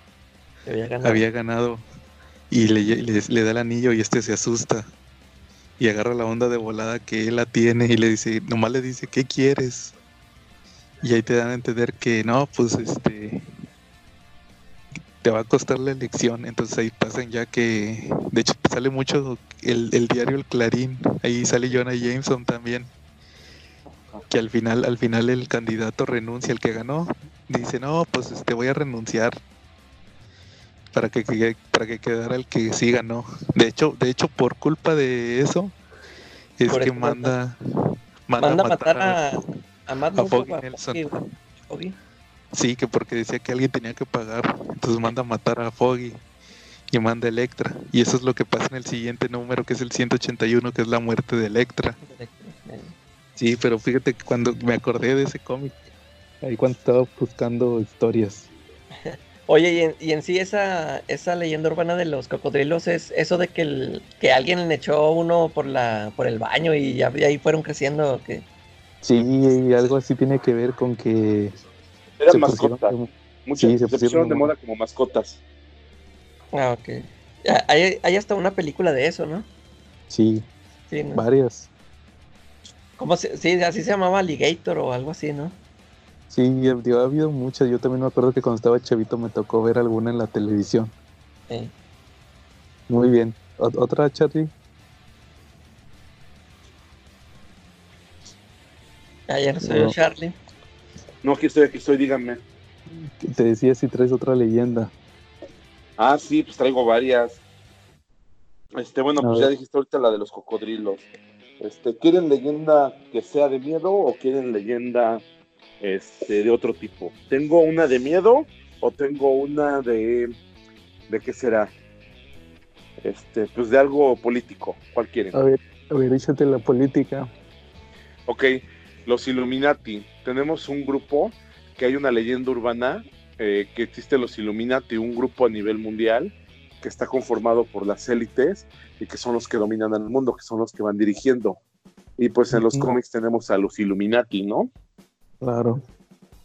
había ganado. y le, le, da el anillo y este se asusta. Y agarra la onda de volada que él la tiene y le dice, nomás le dice, ¿qué quieres? Y ahí te dan a entender que no, pues este te va a costar la elección. Entonces ahí pasan ya que, de hecho, sale mucho el, diario El Clarín. Ahí sale Jonah Jameson también. Que al final, al final el candidato renuncia, el que ganó, dice no, pues este voy a renunciar para que, para que quedara el que sí ganó. De hecho, de hecho, por culpa de eso, es que manda, manda, matar, a a Matt Sí, que porque decía que alguien tenía que pagar, entonces manda a matar a Foggy y manda a Electra. Y eso es lo que pasa en el siguiente número, que es el 181, que es la muerte de Electra. Sí, pero fíjate que cuando me acordé de ese cómic, ahí cuando estaba buscando historias. Oye, y en, sí esa, esa leyenda urbana de los cocodrilos es eso de que, el, que alguien le echó uno por la por el baño y ya ahí fueron creciendo. que Sí, algo así tiene que ver con que. Eran mascotas. Muchas se, pusieron de moda como mascotas. Ah, ok. Hay, hay, hasta una película de eso, ¿no? Sí. Varias. ¿Cómo se, sí, así se llamaba Alligator o algo así, ¿no? Sí, ha habido muchas. Yo también me acuerdo que cuando estaba chavito me tocó ver alguna en la televisión. Sí. Muy bien. ¿Otra, Charlie? Ayer soy Charlie. No, aquí estoy, aquí estoy, díganme. Te decía si traes otra leyenda. Ah, sí, pues traigo varias. Este, bueno, pues ya dijiste ahorita la de los cocodrilos. Este, ¿quieren leyenda que sea de miedo o quieren leyenda este de otro tipo? Tengo una de miedo o tengo una de de qué será? Este, pues de algo político. ¿Cuál quieren? A ver, a ver, échate la política. Ok, los Illuminati. Tenemos un grupo que hay una leyenda urbana eh, que existe los Illuminati, un grupo a nivel mundial que está conformado por las élites y que son los que dominan el mundo, que son los que van dirigiendo. Y pues en los cómics tenemos a los Illuminati, ¿no? Claro.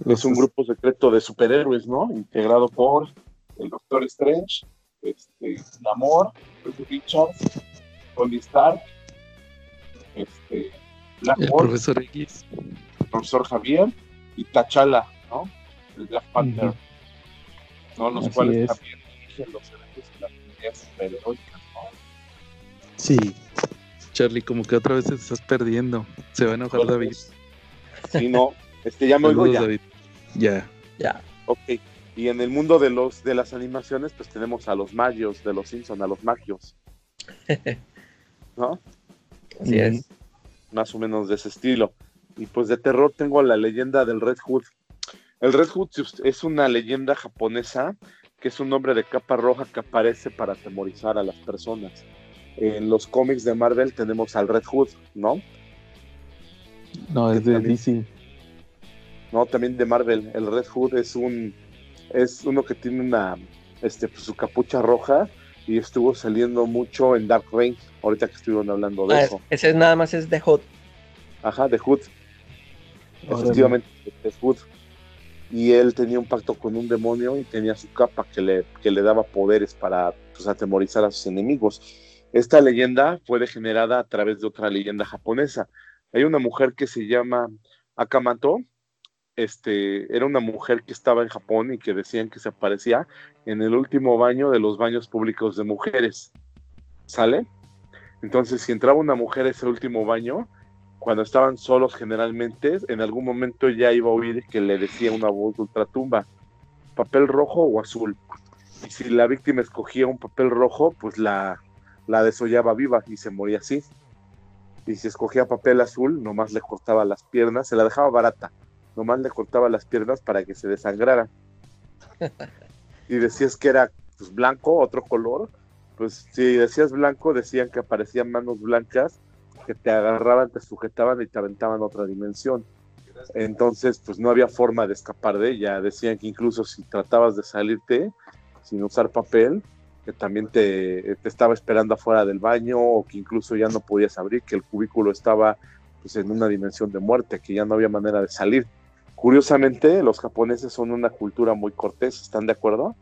Es un grupo secreto de superhéroes, ¿no? Integrado por el Doctor Strange, este, Namor, Richards Tony Stark, este, el profesor X, el profesor Javier y T'Challa, ¿no? El Black Panther, ¿no? Los cuales también dirigen los eventos de las comunidad superheroicas, ¿no? Sí. Charlie, como que otra vez te estás perdiendo. Se va a enojar David. Sí, no. Este, ya me oigo ya. David. Ya. Ya. Ok. Y en el mundo de los de las animaciones, pues tenemos a los magios de los Simpsons, a los magios. ¿No? Así es. Más o menos de ese estilo. Y pues de terror tengo la leyenda del Red Hood. El Red Hood es una leyenda japonesa que es un hombre de capa roja que aparece para atemorizar a las personas. En los cómics de Marvel tenemos al Red Hood, ¿no? No, es de DC. No, también de Marvel. El Red Hood es un es uno que tiene una este pues, su capucha roja y estuvo saliendo mucho en Dark Reign, ahorita que estuvieron hablando de ah, eso. Ese nada más es de Hood. Ajá, de Hood. Efectivamente, Hood. Y él tenía un pacto con un demonio y tenía su capa que le, que le daba poderes para pues, atemorizar a sus enemigos. Esta leyenda fue degenerada a través de otra leyenda japonesa. Hay una mujer que se llama Akamato, este, era una mujer que estaba en Japón y que decían que se aparecía en el último baño de los baños públicos de mujeres. ¿Sale? Entonces, si entraba una mujer a ese último baño, cuando estaban solos generalmente, en algún momento ya iba a oír que le decía una voz ultratumba, papel rojo o azul. Y si la víctima escogía un papel rojo, pues la, la desollaba viva y se moría así. Y si escogía papel azul, nomás le cortaba las piernas, se la dejaba barata nomás le cortaba las piernas para que se desangrara. y decías que era pues, blanco, otro color, pues si decías blanco, decían que aparecían manos blancas que te agarraban, te sujetaban y te aventaban a otra dimensión. Entonces, pues no había forma de escapar de ella. Decían que incluso si tratabas de salirte sin usar papel, que también te, te estaba esperando afuera del baño o que incluso ya no podías abrir, que el cubículo estaba pues en una dimensión de muerte, que ya no había manera de salir. Curiosamente, los japoneses son una cultura muy cortés, ¿están de acuerdo?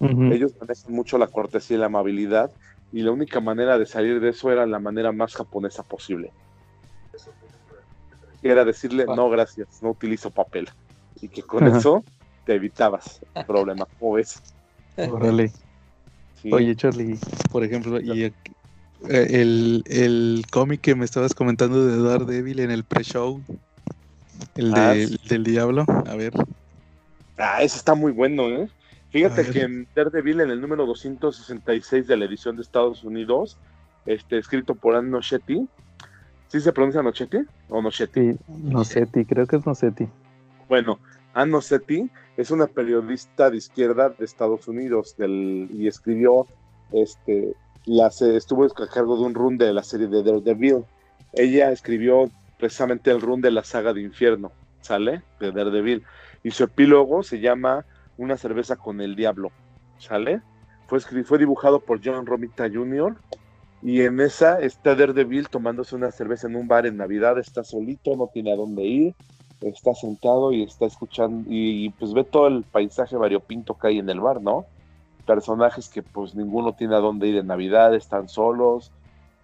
Ellos manejan mucho la cortesía y la amabilidad, y la única manera de salir de eso era la manera más japonesa posible. Era decirle, no, gracias, no utilizo papel. Y que con eso te evitabas el problema. ¿Cómo ves? Órale. Oye, Charlie, por ejemplo, y eh, el, el cómic que me estabas comentando de Daredevil en el pre-show, el ah, del diablo, a ver. Ah, ese está muy bueno, ¿eh? Fíjate que en Daredevil, en el número 266 de la edición de Estados Unidos, este, escrito por Anne Nochetti, ¿sí se pronuncia Nochetti o Nochetti? Sí, Nochetti, creo que es Nochetti. Bueno, Anne Nochetti es una periodista de izquierda de Estados Unidos del, y escribió, este, la, estuvo a cargo de un run de la serie de Daredevil. Ella escribió precisamente el run de la saga de Infierno, ¿sale? De Daredevil. Y su epílogo se llama Una cerveza con el diablo, ¿sale? Fue, fue dibujado por John Romita Jr. Y en esa está Daredevil tomándose una cerveza en un bar en Navidad, está solito, no tiene a dónde ir, está sentado y está escuchando, y, pues ve todo el paisaje variopinto que hay en el bar, ¿no? Personajes que pues ninguno tiene a dónde ir en Navidad, están solos,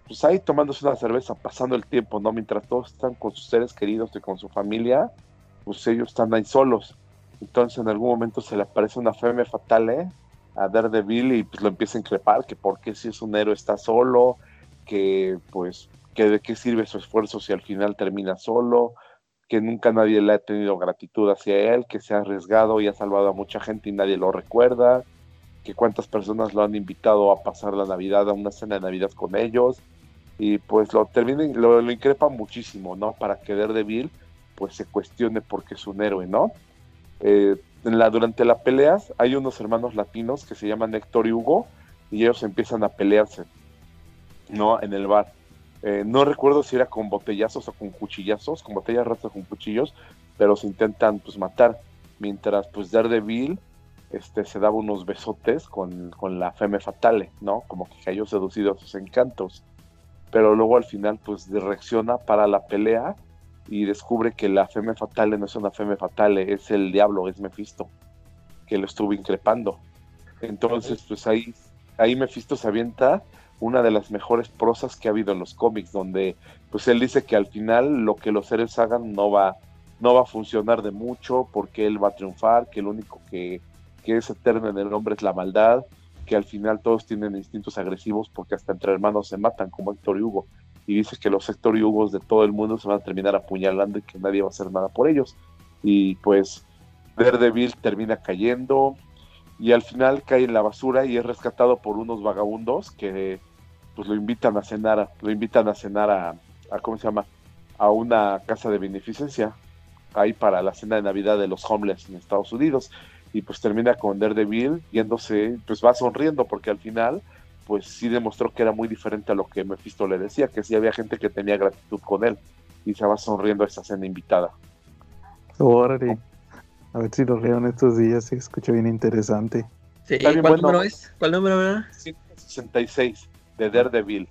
pues ahí tomándose una cerveza, pasando el tiempo, ¿no? Mientras todos están con sus seres queridos y con su familia, pues ellos están ahí solos. Entonces en algún momento se le aparece una feme fatal, ¿eh? A Daredevil y pues lo empieza a increpar, que por qué si es un héroe está solo, que pues que de qué sirve su esfuerzo si al final termina solo, que nunca nadie le ha tenido gratitud hacia él, que se ha arriesgado y ha salvado a mucha gente y nadie lo recuerda, que cuántas personas lo han invitado a pasar la Navidad, a una cena de Navidad con ellos, y pues lo termina, lo, increpa muchísimo, ¿no? Para que Daredevil pues se cuestione porque es un héroe, ¿no? Eh, la, durante la pelea hay unos hermanos latinos que se llaman Héctor y Hugo y ellos empiezan a pelearse, ¿no? En el bar. Eh, no recuerdo si era con botellazos o con cuchillazos, con botellas rotas o con cuchillos, pero se intentan pues matar. Mientras pues Daredevil este, se daba unos besotes con, con la Femme Fatale, ¿no? Como que cayó seducido a sus encantos pero luego al final pues reacciona para la pelea y descubre que la Femme Fatale no es una Femme Fatale, es el diablo, es Mephisto, que lo estuvo increpando. Entonces pues ahí, ahí Mephisto se avienta una de las mejores prosas que ha habido en los cómics, donde pues él dice que al final lo que los seres hagan no va, no va a funcionar de mucho, porque él va a triunfar, que lo único que, que es eterno en el hombre es la maldad, al final todos tienen instintos agresivos porque hasta entre hermanos se matan, como Héctor y Hugo. Y dice que los Héctor y Hugo de todo el mundo se van a terminar apuñalando y que nadie va a hacer nada por ellos. Y pues Daredevil termina cayendo y al final cae en la basura y es rescatado por unos vagabundos que pues lo invitan a cenar, lo invitan a cenar a ¿cómo se llama? a una casa de beneficencia ahí para la cena de Navidad de los homeless en Estados Unidos y pues termina con Daredevil yéndose, pues va sonriendo porque al final pues sí demostró que era muy diferente a lo que Mephisto le decía, que sí había gente que tenía gratitud con él y se va sonriendo a esa cena invitada. Órale. A ver si lo leo en estos días, se escucha bien interesante. Sí, ¿Cuál número es? ¿Cuál número era? 166 de Daredevil.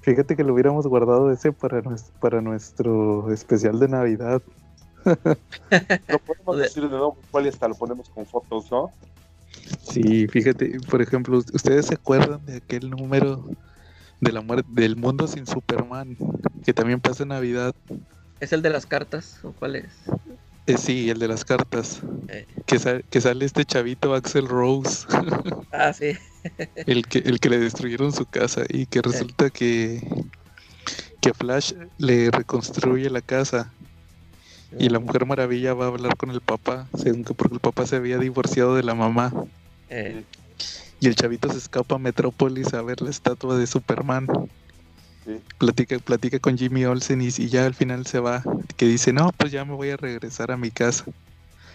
Fíjate que lo hubiéramos guardado ese para, nuestro, para nuestro especial de Navidad. Lo podemos decir de nuevo cuál hasta lo ponemos con fotos, ¿no? Sí, fíjate, por ejemplo, ¿ustedes se acuerdan de aquel número de la muerte del mundo sin Superman que también pasa en Navidad? ¿Es el de las cartas o cuál es? Eh, sí, el de las cartas. Eh. Que, que sale este chavito Axel Rose. ah, sí. el, que, el que le destruyeron su casa y que resulta que, que Flash le reconstruye la casa y la Mujer Maravilla va a hablar con el papá, según que porque el papá se había divorciado de la mamá. Eh. Y el chavito se escapa a Metrópolis a ver la estatua de Superman. Platica, platica con Jimmy Olsen y, ya al final se va, que dice, no, pues ya me voy a regresar a mi casa.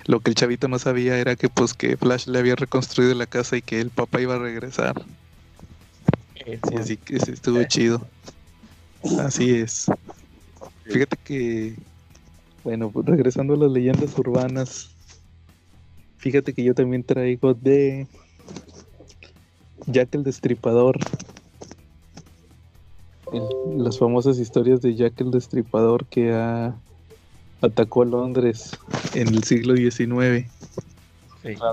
Lo que el chavito no sabía era que pues que Flash le había reconstruido la casa y que el papá iba a regresar. así que estuvo chido. Así es. Fíjate que bueno, pues, regresando a las leyendas urbanas, fíjate que yo también traigo de Jack el Destripador. las famosas historias de Jack el Destripador que atacó a Londres en el siglo XIX.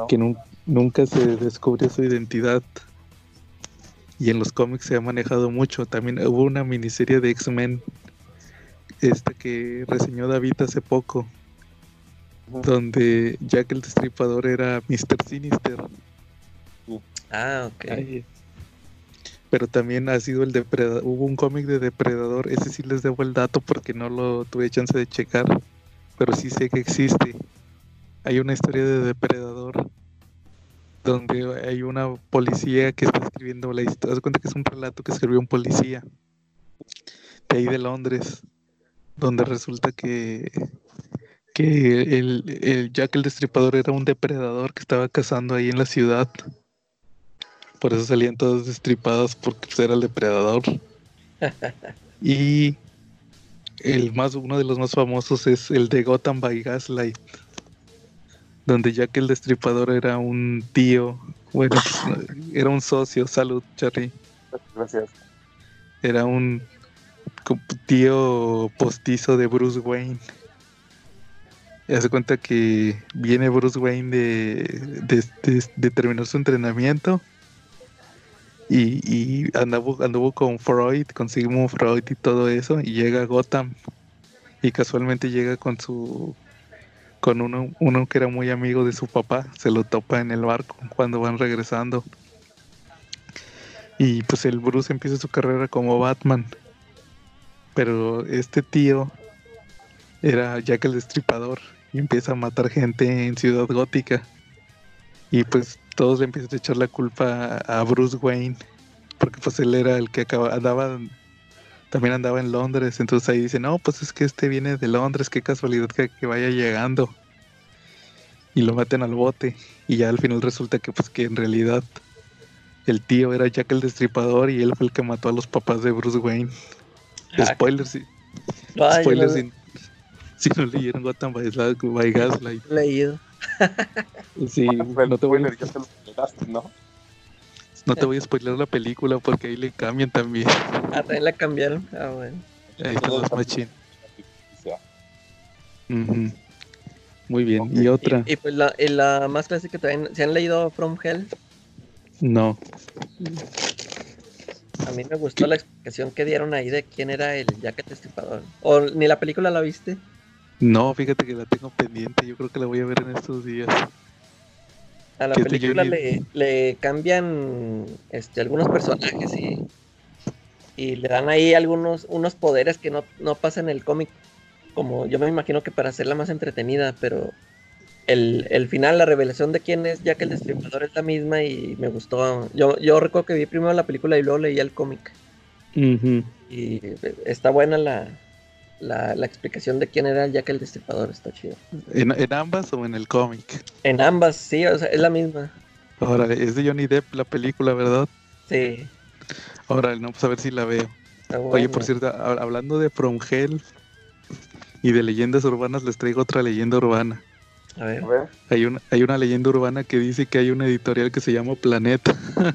Que nunca se descubrió su identidad. Y en los cómics se ha manejado mucho. También hubo una miniserie de X-Men esta que reseñó David hace poco, donde Jack el Destripador era Mr. Sinister. Ah, ok. pero también ha sido el depredador. Hubo un cómic de depredador, ese sí les debo el dato porque no lo tuve chance de checar, pero sí sé que existe. Hay una historia de depredador donde hay una policía que está escribiendo la historia. Haz cuenta que es un relato que escribió un policía de ahí de Londres donde resulta que, que el, el Jack el Destripador era un depredador que estaba cazando ahí en la ciudad. Por eso salían todos destripados porque era el depredador. y el más, uno de los más famosos es el de Gotham by Gaslight. Donde Jack el Destripador era un tío, bueno, era un socio, salud, Charlie. Gracias. Era un tío postizo de Bruce Wayne. Y hace cuenta que viene Bruce Wayne de, terminar su entrenamiento y, y anduvo, anduvo, con Freud, con Sigmund Freud y todo eso, y llega a Gotham y casualmente llega con su con uno, uno que era muy amigo de su papá, se lo topa en el barco cuando van regresando. Y pues el Bruce empieza su carrera como Batman pero este tío era Jack el Destripador y empieza a matar gente en Ciudad Gótica. Y pues todos le empiezan a echar la culpa a Bruce Wayne, porque pues él era el que acaba, andaba, también andaba en Londres, entonces ahí dicen, no, pues es que este viene de Londres, qué casualidad que, vaya llegando. Y lo maten al bote. Y ya al final resulta que pues que en realidad el tío era Jack el Destripador y él fue el que mató a los papás de Bruce Wayne. Spoilers, sí. Spoilers, si, si, no leyeron Gotham by, by Gaslight. Leído. Sí, no te voy a... ¿no? No te voy a spoiler la película porque ahí le cambian también. Ah, también la cambiaron. Ah, bueno. Ahí están los machines. Muy bien. ¿Y otra? Y, pues la, y la más clásica también. ¿Se han leído From Hell? No. A mí me gustó la explicación que dieron ahí de quién era el Jack el Destripador. ¿O ni la película la viste? No, fíjate que la tengo pendiente. Yo creo que la voy a ver en estos días. A la película le, le, cambian este, algunos personajes y, y le dan ahí algunos unos poderes que no, no pasan en el cómic. Como yo me imagino que para hacerla más entretenida, pero el, final, la revelación de quién es Jack el Destripador es la misma y me gustó. Yo, yo recuerdo que vi primero la película y luego leí el cómic. Y está buena la, la, explicación de quién era Jack el Destripador, está chido. ¿En, ambas o en el cómic? En ambas, sí, o sea, es la misma. Ahora, es de Johnny Depp la película, ¿verdad? Sí. Ahora, no, pues a ver si la veo. Oye, por cierto, hablando de From Hell y de leyendas urbanas, les traigo otra leyenda urbana. A ver. Hay, una, hay una leyenda urbana que dice que hay una editorial que se llama Planeta.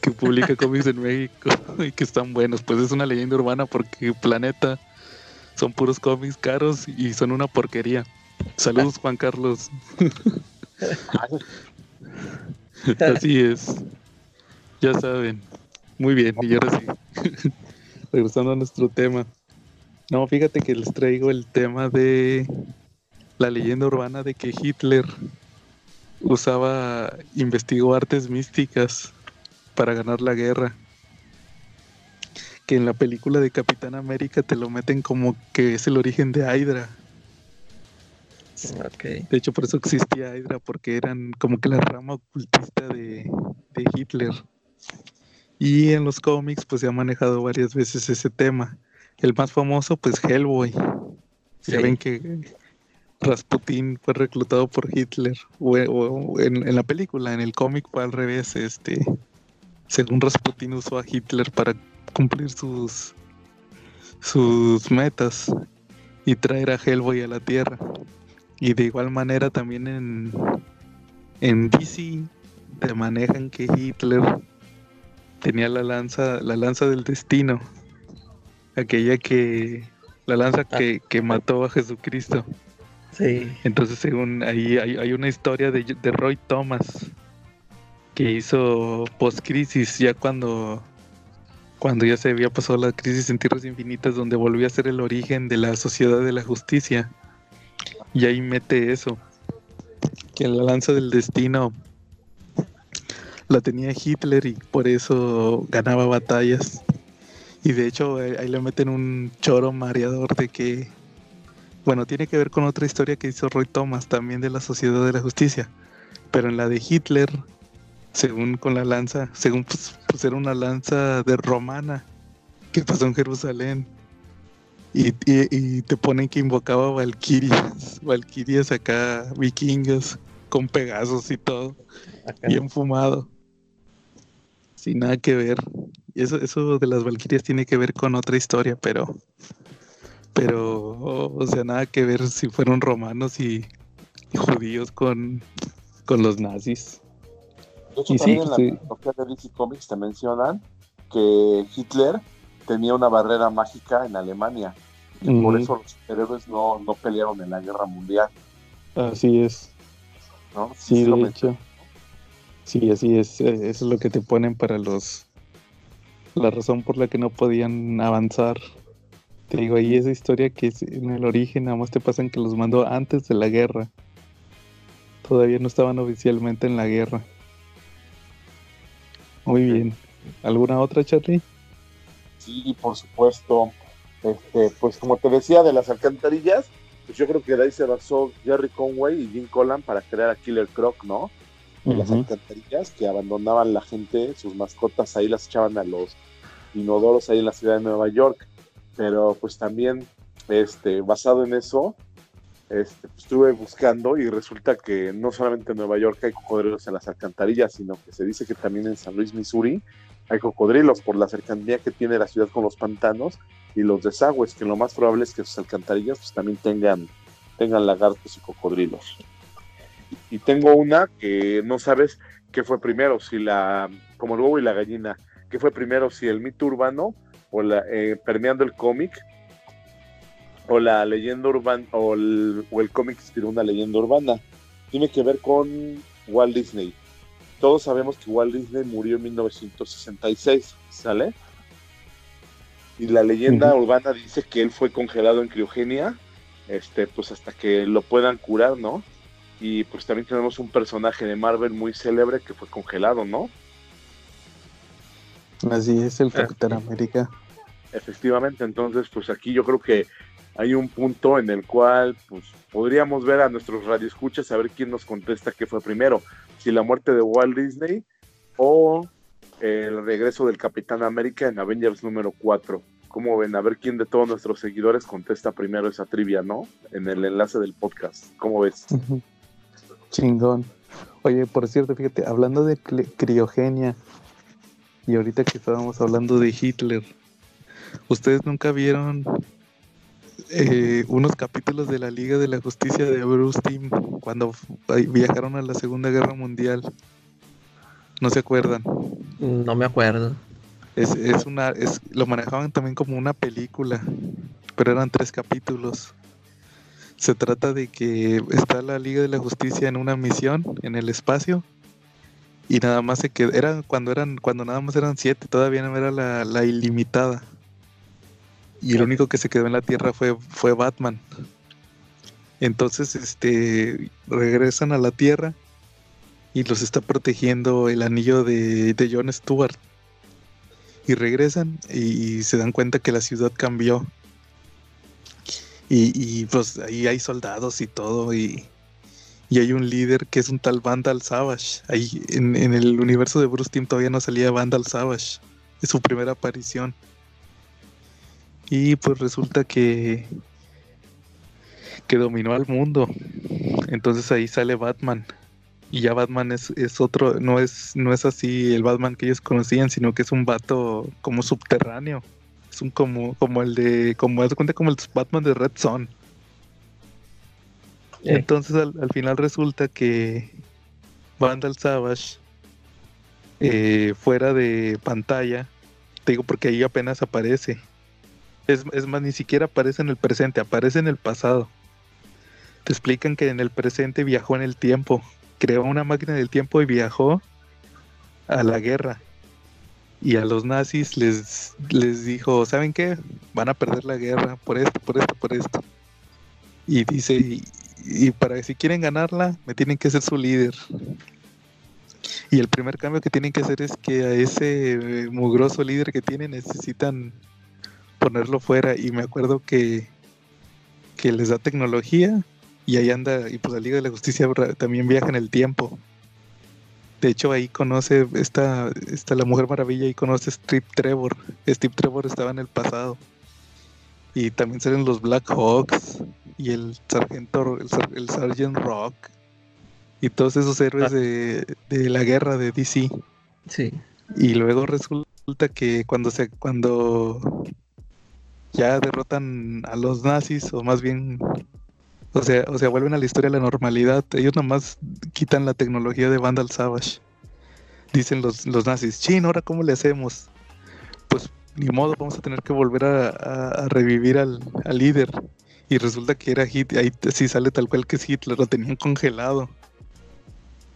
que publica cómics en México y que están buenos. Pues es una leyenda urbana porque Planeta son puros cómics caros y son una porquería. Saludos, Juan Carlos. Así es. Ya saben. Muy bien, y ahora sí. Regresando a nuestro tema. No, fíjate que les traigo el tema de la leyenda urbana de que Hitler usaba, investigó artes místicas para ganar la guerra. Que en la película de Capitán América te lo meten como que es el origen de Hydra. De hecho, por eso existía Hydra, porque eran como que la rama ocultista de, de Hitler. Y en los cómics, pues se ha manejado varias veces ese tema. El más famoso, pues Hellboy. Ya ven que Rasputin fue reclutado por Hitler. O, en, la película, en el cómic fue al revés. Este, según Rasputin usó a Hitler para cumplir sus, sus metas y traer a Hellboy a la Tierra. Y de igual manera también en, en DC te manejan que Hitler tenía la lanza, la lanza del destino. Aquella que, la lanza que, que mató a Jesucristo. Entonces, según ahí hay, una historia de, Roy Thomas que hizo post-crisis, ya cuando, cuando ya se había pasado la crisis en Tierras Infinitas, donde volvió a ser el origen de la sociedad de la justicia. Y ahí mete eso, que la lanza del destino la tenía Hitler y por eso ganaba batallas. Y de hecho ahí le meten un choro mareador de que bueno, tiene que ver con otra historia que hizo Roy Thomas, también de la Sociedad de la Justicia. Pero en la de Hitler, según con la lanza, según pues, pues era una lanza de romana que pasó en Jerusalén. Y, te ponen que invocaba valquirias, valquirias acá, vikingas, con pegazos y todo, bien fumado, sin nada que ver. Y eso, eso de las valquirias tiene que ver con otra historia, pero pero, o sea, nada que ver si fueron romanos y, judíos con, los nazis. De hecho, también en la sí. de DC Comics te mencionan que Hitler tenía una barrera mágica en Alemania. Y por eso los héroes no, no pelearon en la guerra mundial. Así es. ¿No? Sí, de hecho. Sí, así es. Eh, eso es lo que te ponen para los. La razón por la que no podían avanzar te digo, ahí esa historia que es en el origen nada más te pasan que los mandó antes de la guerra. Todavía no estaban oficialmente en la guerra. Muy bien. ¿Alguna otra, Charlie? Sí, por supuesto. Este, pues como te decía, de las alcantarillas, pues yo creo que de ahí se basó Jerry Conway y Jim Collan para crear a Killer Croc, ¿no? De las alcantarillas que abandonaban la gente, sus mascotas ahí las echaban a los inodoros ahí en la ciudad de Nueva York pero pues también este, basado en eso, este, pues, estuve buscando y resulta que no solamente en Nueva York hay cocodrilos en las alcantarillas, sino que se dice que también en San Luis, Missouri, hay cocodrilos por la cercanía que tiene la ciudad con los pantanos y los desagües, que lo más probable es que sus alcantarillas pues, también tengan, tengan lagartos y cocodrilos. Y tengo una que no sabes qué fue primero, si la, como el huevo y la gallina, qué fue primero, si el mito urbano o la, eh, permeando el cómic, o la leyenda urbana, o el, o el cómic inspiró una leyenda urbana. Tiene que ver con Walt Disney. todos sabemos que Walt Disney murió en 1966, ¿sale? Y la leyenda urbana dice que él fue congelado en criogenia, este, pues hasta que lo puedan curar, ¿no? Y pues también tenemos un personaje de Marvel muy célebre que fue congelado, ¿no? Así es, el Capitán América. Efectivamente, entonces pues aquí yo creo que hay un punto en el cual pues podríamos ver a nuestros radioescuchas a ver quién nos contesta qué fue primero, si la muerte de Walt Disney o el regreso del Capitán América en Avengers número 4. ¿Cómo ven? A ver quién de todos nuestros seguidores contesta primero esa trivia, ¿no? En el enlace del podcast. ¿Cómo ves? Chingón. Oye, por cierto, fíjate, hablando de criogenia, y ahorita que estábamos hablando de Hitler, ¿ustedes nunca vieron eh, unos capítulos de la Liga de la Justicia de Bruce Timm cuando viajaron a la Segunda Guerra Mundial. ¿No se acuerdan? No me acuerdo. Es, una, es, lo manejaban también como una película, pero eran tres capítulos. Se trata de que está la Liga de la Justicia en una misión en el espacio y nada más se quedó, eran cuando eran, cuando nada más eran siete, todavía no era la, la ilimitada y el único que se quedó en la Tierra fue, fue Batman. Entonces, este, regresan a la Tierra y los está protegiendo el anillo de, de John Stewart. Y regresan y, se dan cuenta que la ciudad cambió. Y, y, pues ahí hay soldados y todo. Y, y, hay un líder que es un tal Vandal Savage. Ahí en, el universo de Bruce Timm todavía no salía Vandal Savage. Es su primera aparición. Y pues resulta que que dominó al mundo. Entonces ahí sale Batman. Y ya Batman es, otro, no es, no es así el Batman que ellos conocían, sino que es un vato como subterráneo. Es un como, como el de, como haz cuenta como el Batman de Red Entonces al, final resulta que Vandal Savage eh, fuera de pantalla, te digo porque ahí apenas aparece es, más, ni siquiera aparece en el presente, aparece en el pasado. Te explican que en el presente viajó en el tiempo, creó una máquina del tiempo y viajó a la guerra. Y a los nazis les, les dijo, ¿saben qué? Van a perder la guerra por esto, por esto, por esto. Y dice, y para si quieren ganarla, me tienen que ser su líder. Y el primer cambio que tienen que hacer es que a ese mugroso líder que tienen necesitan ponerlo fuera y me acuerdo que, que les da tecnología y ahí anda, y pues la Liga de la Justicia también viaja en el tiempo. De hecho ahí conoce esta, esta la Mujer Maravilla y conoce a Strip Trevor. Steve Trevor estaba en el pasado. Y también salen los Black Hawks y el sargento, el, el Sergeant Rock y todos esos héroes ah. de, de la guerra de DC. Sí. Y luego resulta que cuando se cuando ya derrotan a los nazis, o más bien, o sea, o sea, vuelven a la historia a la normalidad. Ellos nomás quitan la tecnología de Vandal Savage. Dicen los, los nazis, chin, ahora cómo le hacemos. Pues ni modo, vamos a tener que volver a, revivir al, líder. Y resulta que era Hitler, ahí sí sale tal cual que es Hitler, lo tenían congelado.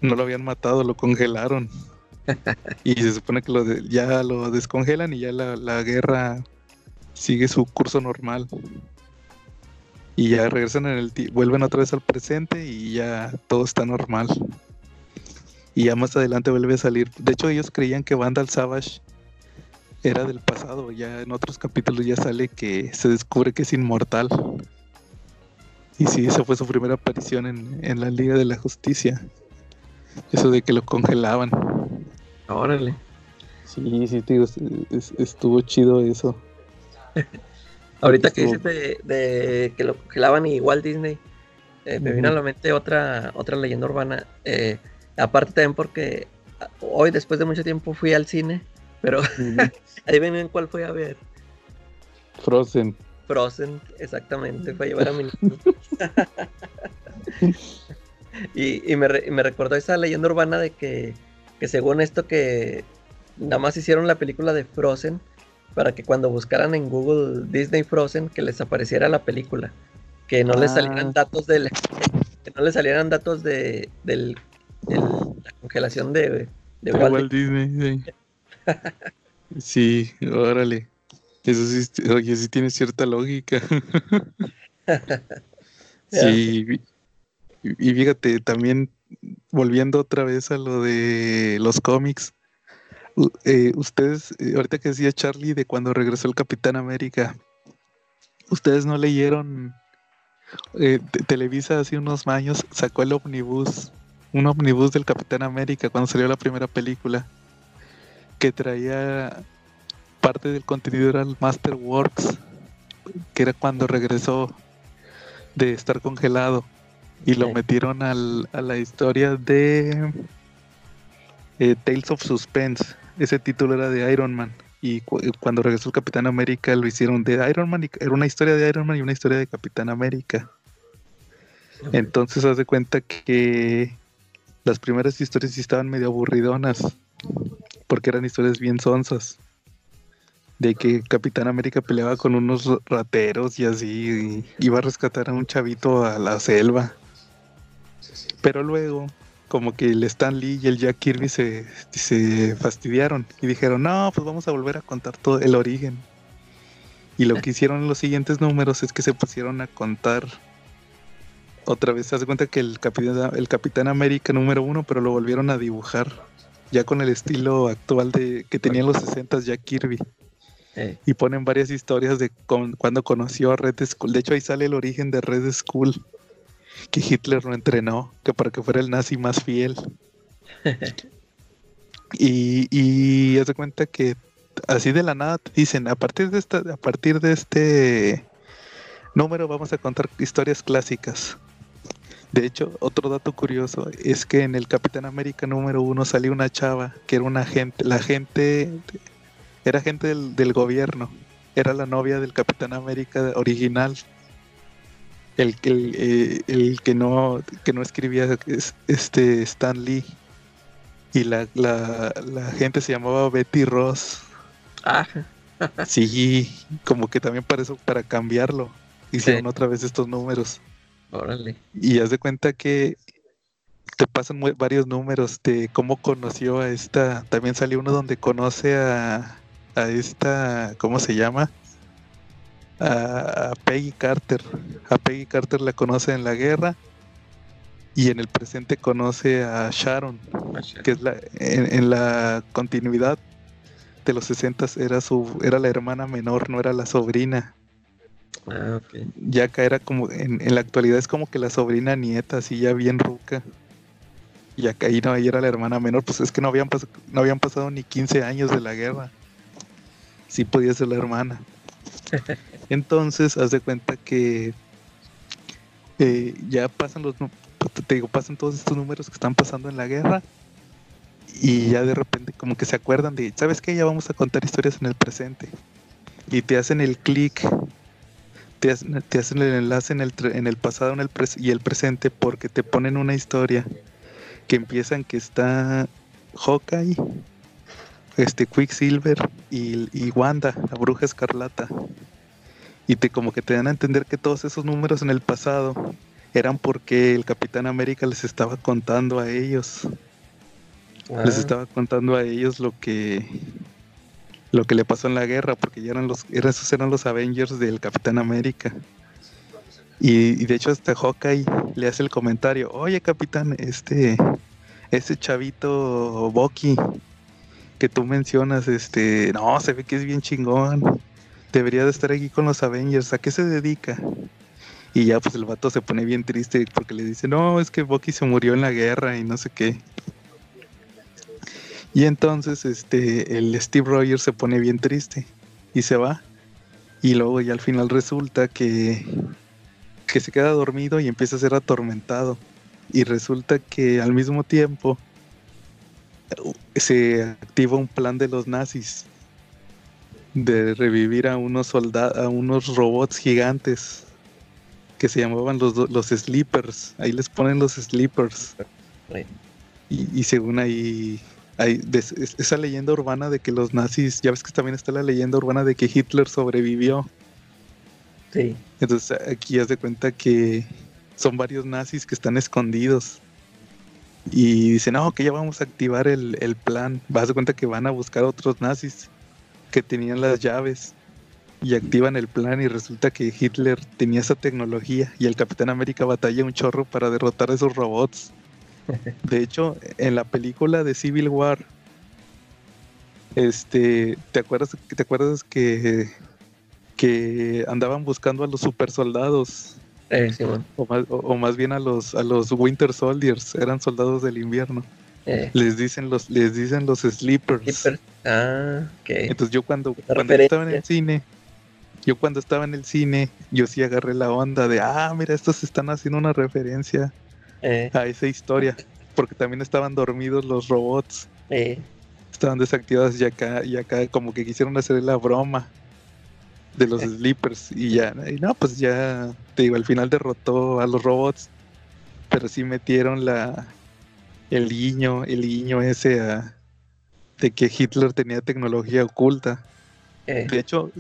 No lo habían matado, lo congelaron. y se supone que lo ya lo descongelan y ya la, la guerra sigue su curso normal. Y ya regresan en el vuelven otra vez al presente y ya todo está normal. Y ya más adelante vuelve a salir. De hecho, ellos creían que Vandal Savage era del pasado. Ya en otros capítulos ya sale que se descubre que es inmortal. Y sí, esa fue su primera aparición en, la Liga de la Justicia. Eso de que lo congelaban. Órale. Sí, sí, tío, estuvo chido eso. Ahorita que dices de, que lo congelaban y Walt Disney, eh, me vino a la mente otra, otra leyenda urbana. Eh, aparte también porque hoy, después de mucho tiempo, fui al cine, pero ahí ven en cuál fui a ver. Frozen. Frozen, exactamente, fue a llevar a mi y, y, me, me, recordó esa leyenda urbana de que, que según esto que nada más hicieron la película de Frozen para que cuando buscaran en Google Disney Frozen que les apareciera la película, que no les salieran ah. datos del que no les salieran datos de del, la congelación de, de Walt, Disney. Sí. órale. Eso sí, oye, sí tiene cierta lógica. sí. Y fíjate, también volviendo otra vez a lo de los cómics, eh, ustedes, eh, ahorita que decía Charlie de cuando regresó el Capitán América, ustedes no leyeron eh, Televisa hace unos años sacó el omnibus, un omnibus del Capitán América cuando salió la primera película, que traía parte del contenido era el Masterworks, que era cuando regresó de estar congelado y lo metieron al, a la historia de eh, Tales of Suspense. Ese título era de Iron Man. Y cuando regresó el Capitán América lo hicieron de Iron Man. Y era una historia de Iron Man y una historia de Capitán América. Entonces haz de cuenta que las primeras historias sí estaban medio aburridonas. Porque eran historias bien sonsas. De que Capitán América peleaba con unos rateros y así. Iba a rescatar a un chavito a la selva. Pero luego, como que el Stan Lee y el Jack Kirby se, se fastidiaron y dijeron, no, pues vamos a volver a contar todo el origen. Y lo que hicieron en los siguientes números es que se pusieron a contar otra vez. Se hace cuenta que el Capitán, el Capitán América número uno, pero lo volvieron a dibujar ya con el estilo actual de que tenían los 60 Jack Kirby. Y ponen varias historias de cuando conoció a Red Skull. De hecho, ahí sale el origen de Red Skull que Hitler lo entrenó, que para que fuera el nazi más fiel. y, y haz de cuenta que así de la nada te dicen, a partir de esta, a partir de este número vamos a contar historias clásicas. De hecho, otro dato curioso es que en el Capitán América número uno salió una chava que era una agente, la gente era gente del, del gobierno, era la novia del Capitán América original el, el, eh, el que no que no escribía este Stan Lee y la, la, la gente se llamaba Betty Ross. Ah. sí, como que también para eso, para cambiarlo, hicieron otra vez estos números. Órale. Y haz de cuenta que te pasan varios números de cómo conoció a esta. También salió uno donde conoce a, a esta, ¿cómo se llama? a, Peggy Carter. A Peggy Carter la conoce en la guerra y en el presente conoce a Sharon, que es la en, la continuidad de los 60 era su era la hermana menor, no era la sobrina. Ah, okay. Ya acá era como en, la actualidad es como que la sobrina nieta, así ya bien ruca. Y acá ahí no, ahí era la hermana menor, pues es que no habían, no habían pasado ni 15 años de la guerra. Sí podía ser la hermana. Entonces, haz de cuenta que eh, ya pasan los, te digo, pasan todos estos números que están pasando en la guerra y ya de repente como que se acuerdan de, ¿sabes qué? Ya vamos a contar historias en el presente. Y te hacen el clic, te, hacen el enlace en el, en el pasado en el y el presente porque te ponen una historia que empiezan que está Hawkeye, este Quicksilver y, y Wanda, la bruja escarlata y te como que te dan a entender que todos esos números en el pasado eran porque el Capitán América les estaba contando a ellos. Les ah. estaba contando a ellos lo que lo que le pasó en la guerra, porque ya eran los esos eran los Avengers del Capitán América. Y, de hecho hasta Hawkeye le hace el comentario, "Oye, Capitán, este ese chavito Bucky que tú mencionas, este, no, se ve que es bien chingón." debería de estar aquí con los Avengers, ¿a qué se dedica? Y ya pues el vato se pone bien triste porque le dice, no, es que Bucky se murió en la guerra y no sé qué. Y entonces este, el Steve Rogers se pone bien triste y se va. Y luego ya al final resulta que, que se queda dormido y empieza a ser atormentado. Y resulta que al mismo tiempo se activa un plan de los nazis de revivir a unos soldados, a unos robots gigantes que se llamaban los, los sleepers. Ahí les ponen los sleepers. Y, según ahí, hay esa leyenda urbana de que los nazis, ya ves que también está la leyenda urbana de que Hitler sobrevivió. Sí. Entonces aquí haz de cuenta que son varios nazis que están escondidos. Y dicen, no, que ya vamos a activar el, el plan. Vas a cuenta que van a buscar otros nazis que tenían las llaves y activan el plan y resulta que Hitler tenía esa tecnología y el Capitán América batalla un chorro para derrotar a esos robots. De hecho, en la película de Civil War, este, ¿te acuerdas, te acuerdas que, que andaban buscando a los super soldados? Eh, sí, bueno. o, más, bien a los, a los Winter Soldiers, eran soldados del invierno. Eh. Les dicen los, les dicen los sleepers. Ah, ok. Entonces yo cuando, cuando estaba en el cine, yo cuando estaba en el cine, yo sí agarré la onda de, ah, mira, estos están haciendo una referencia eh. a esa historia, porque también estaban dormidos los robots. Eh. Estaban desactivados y acá, y acá como que quisieron hacer la broma de los eh. sleepers y ya, y no, pues ya, te digo, al final derrotó a los robots, pero sí metieron la, el guiño, el guiño ese de que Hitler tenía tecnología oculta. De hecho,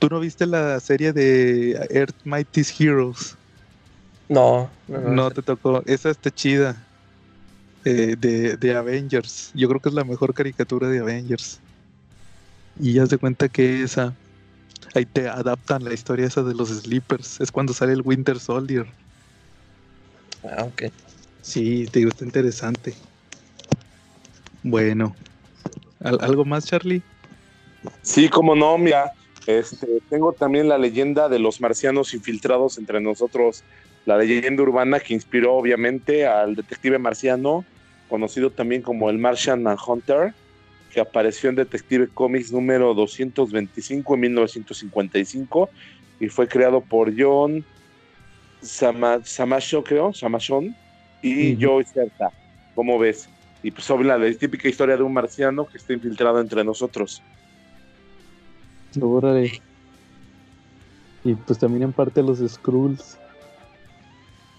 ¿Tú no viste la serie de Earth Mightiest Heroes? No, no, no, te tocó. Esa está chida. Eh, de, de, Avengers. Yo creo que es la mejor caricatura de Avengers. Y ya se cuenta que esa. Ahí te adaptan la historia esa de los Sleepers. Es cuando sale el Winter Soldier. Ah, ok. Sí, te digo, está interesante. Bueno. ¿Algo más, Charlie? Sí, como no, mira. Este, tengo también la leyenda de los marcianos infiltrados entre nosotros, la leyenda urbana que inspiró obviamente al detective marciano, conocido también como el Martian Hunter, que apareció en Detective Comics número 225 en 1955 y fue creado por John Samacho, creo, Samachon y Joe Certa. ¿Cómo ves? Y pues sobre la típica historia de un marciano que está infiltrado entre nosotros. Y pues también en parte los Skrulls.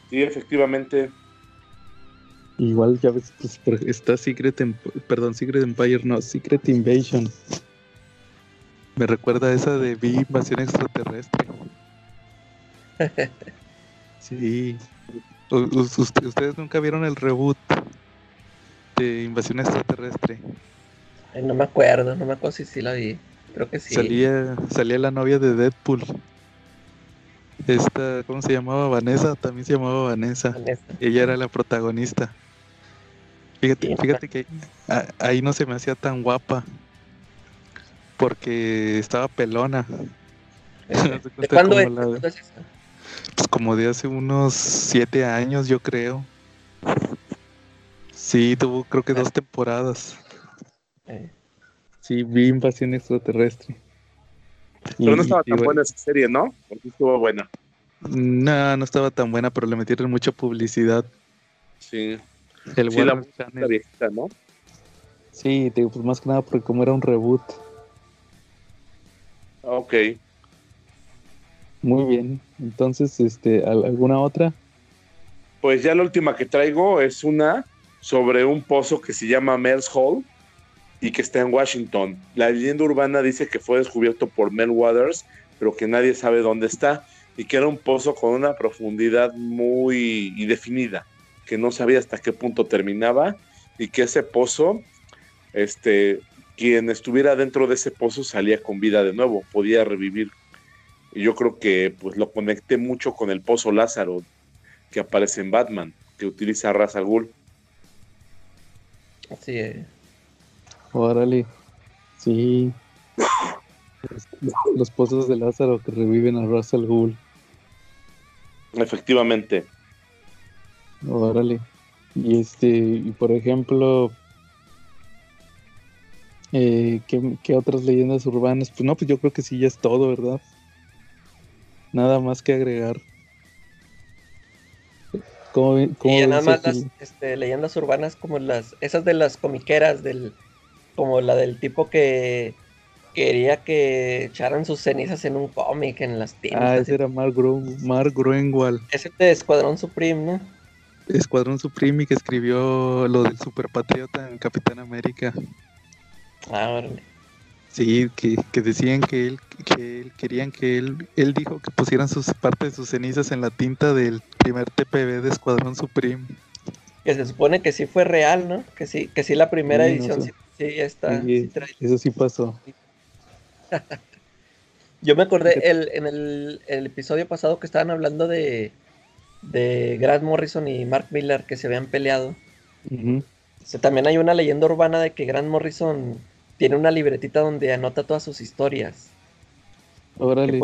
Sí, efectivamente. Igual ya ves, pues está Secret, perdón, Secret Empire, no, Secret Invasion. Me recuerda a esa de Vi Invasión Extraterrestre. sí. ustedes nunca vieron el reboot de Invasión Extraterrestre. no me acuerdo, no me acuerdo si sí la vi. Creo que sí. Salía, salía la novia de Deadpool. Esta, ¿cómo se llamaba? Vanessa, también se llamaba Vanessa. Ella era la protagonista. Fíjate, fíjate que ahí no se me hacía tan guapa. Porque estaba pelona. ¿De cuándo es? Pues como de hace unos siete años, yo creo. Sí, tuvo creo que dos ah. temporadas. Eh. Sí, vi Invasión Extraterrestre. Pero no estaba tan buena esa serie, ¿no? Porque estuvo buena. No, no estaba tan buena, pero le metieron mucha publicidad. Sí. El sí, la, viejita, ¿no? Sí, digo, pues más que nada porque como era un reboot. Ok. Muy bien. Entonces, este, ¿alguna otra? Pues ya la última que traigo es una sobre un pozo que se llama Mel's Hall y que está en Washington. La leyenda urbana dice que fue descubierto por Mel Waters, pero que nadie sabe dónde está y que era un pozo con una profundidad muy indefinida, que no sabía hasta qué punto terminaba y que ese pozo, este, quien estuviera dentro de ese pozo salía con vida de nuevo, podía revivir. Y yo creo que pues lo conecté mucho con el pozo Lázaro que aparece en Batman, que utiliza Ra's al Ghul. Así es. Órale. Sí. Los pozos de Lázaro que reviven a Russell Gould. Efectivamente. Órale. Y este, y por ejemplo, eh, ¿qué, otras leyendas urbanas? Pues no, pues yo creo que sí ya es todo, ¿verdad? Nada más que agregar. ¿Cómo, y nada más las este, leyendas urbanas como las, esas de las comiqueras del, como la del tipo que quería que echaran sus cenizas en un cómic en las tiendas. Ah, ese era Mark, Mark Gruenwald. Ese de Escuadrón Supreme, ¿no? Escuadrón Supreme y que escribió lo del Super Patriota en Capitán América. Ah. Sí, que, que decían que él, que él, querían que él, él dijo que pusieran sus parte de sus cenizas en la tinta del primer TPB de Escuadrón Supreme. Que se supone que sí fue real, ¿no? Que sí, que sí la primera edición sí, está. eso sí pasó. Yo me acordé el, en el, episodio pasado que estaban hablando de, de Grant Morrison y Mark Miller que se habían peleado. también hay una leyenda urbana de que Grant Morrison tiene una libretita donde anota todas sus historias. Órale.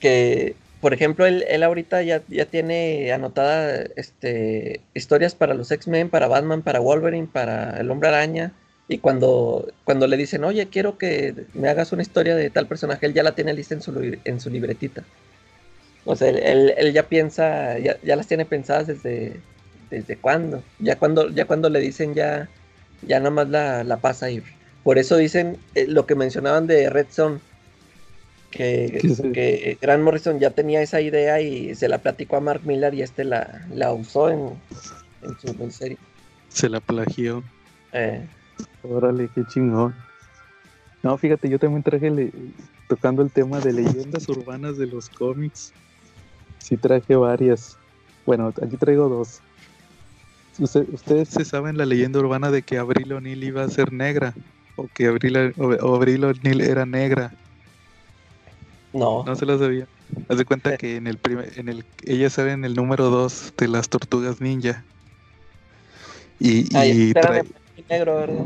Que por, ejemplo, él, él ahorita ya, ya tiene anotada este, historias para los X-Men, para Batman, para Wolverine, para el Hombre Araña. Y cuando, cuando le dicen, oye, quiero que me hagas una historia de tal personaje, él ya la tiene lista en su, en su libretita. O sea, él, él, ya piensa, ya, ya, las tiene pensadas desde, desde cuándo. Ya cuando, ya cuando le dicen ya, ya nada más la, la pasa a ir. Por eso dicen eh, lo que mencionaban de Red Zone, que, que Grant Morrison ya tenía esa idea y se la platicó a Mark Miller y este la, la usó en, en su serie. Se la plagió. Eh. Órale, qué chingón. No, fíjate, yo también traje tocando el tema de leyendas urbanas de los cómics. Sí traje varias. Bueno, aquí traigo dos. ustedes se saben la leyenda urbana de que Abril O'Neill iba a ser negra. O que Abril, Abril O'Neill era negra. No. No se lo sabía. Haz de cuenta que en el primer, en el, ella sale en el número 2 de las tortugas ninja. Y, y negro, ¿verdad?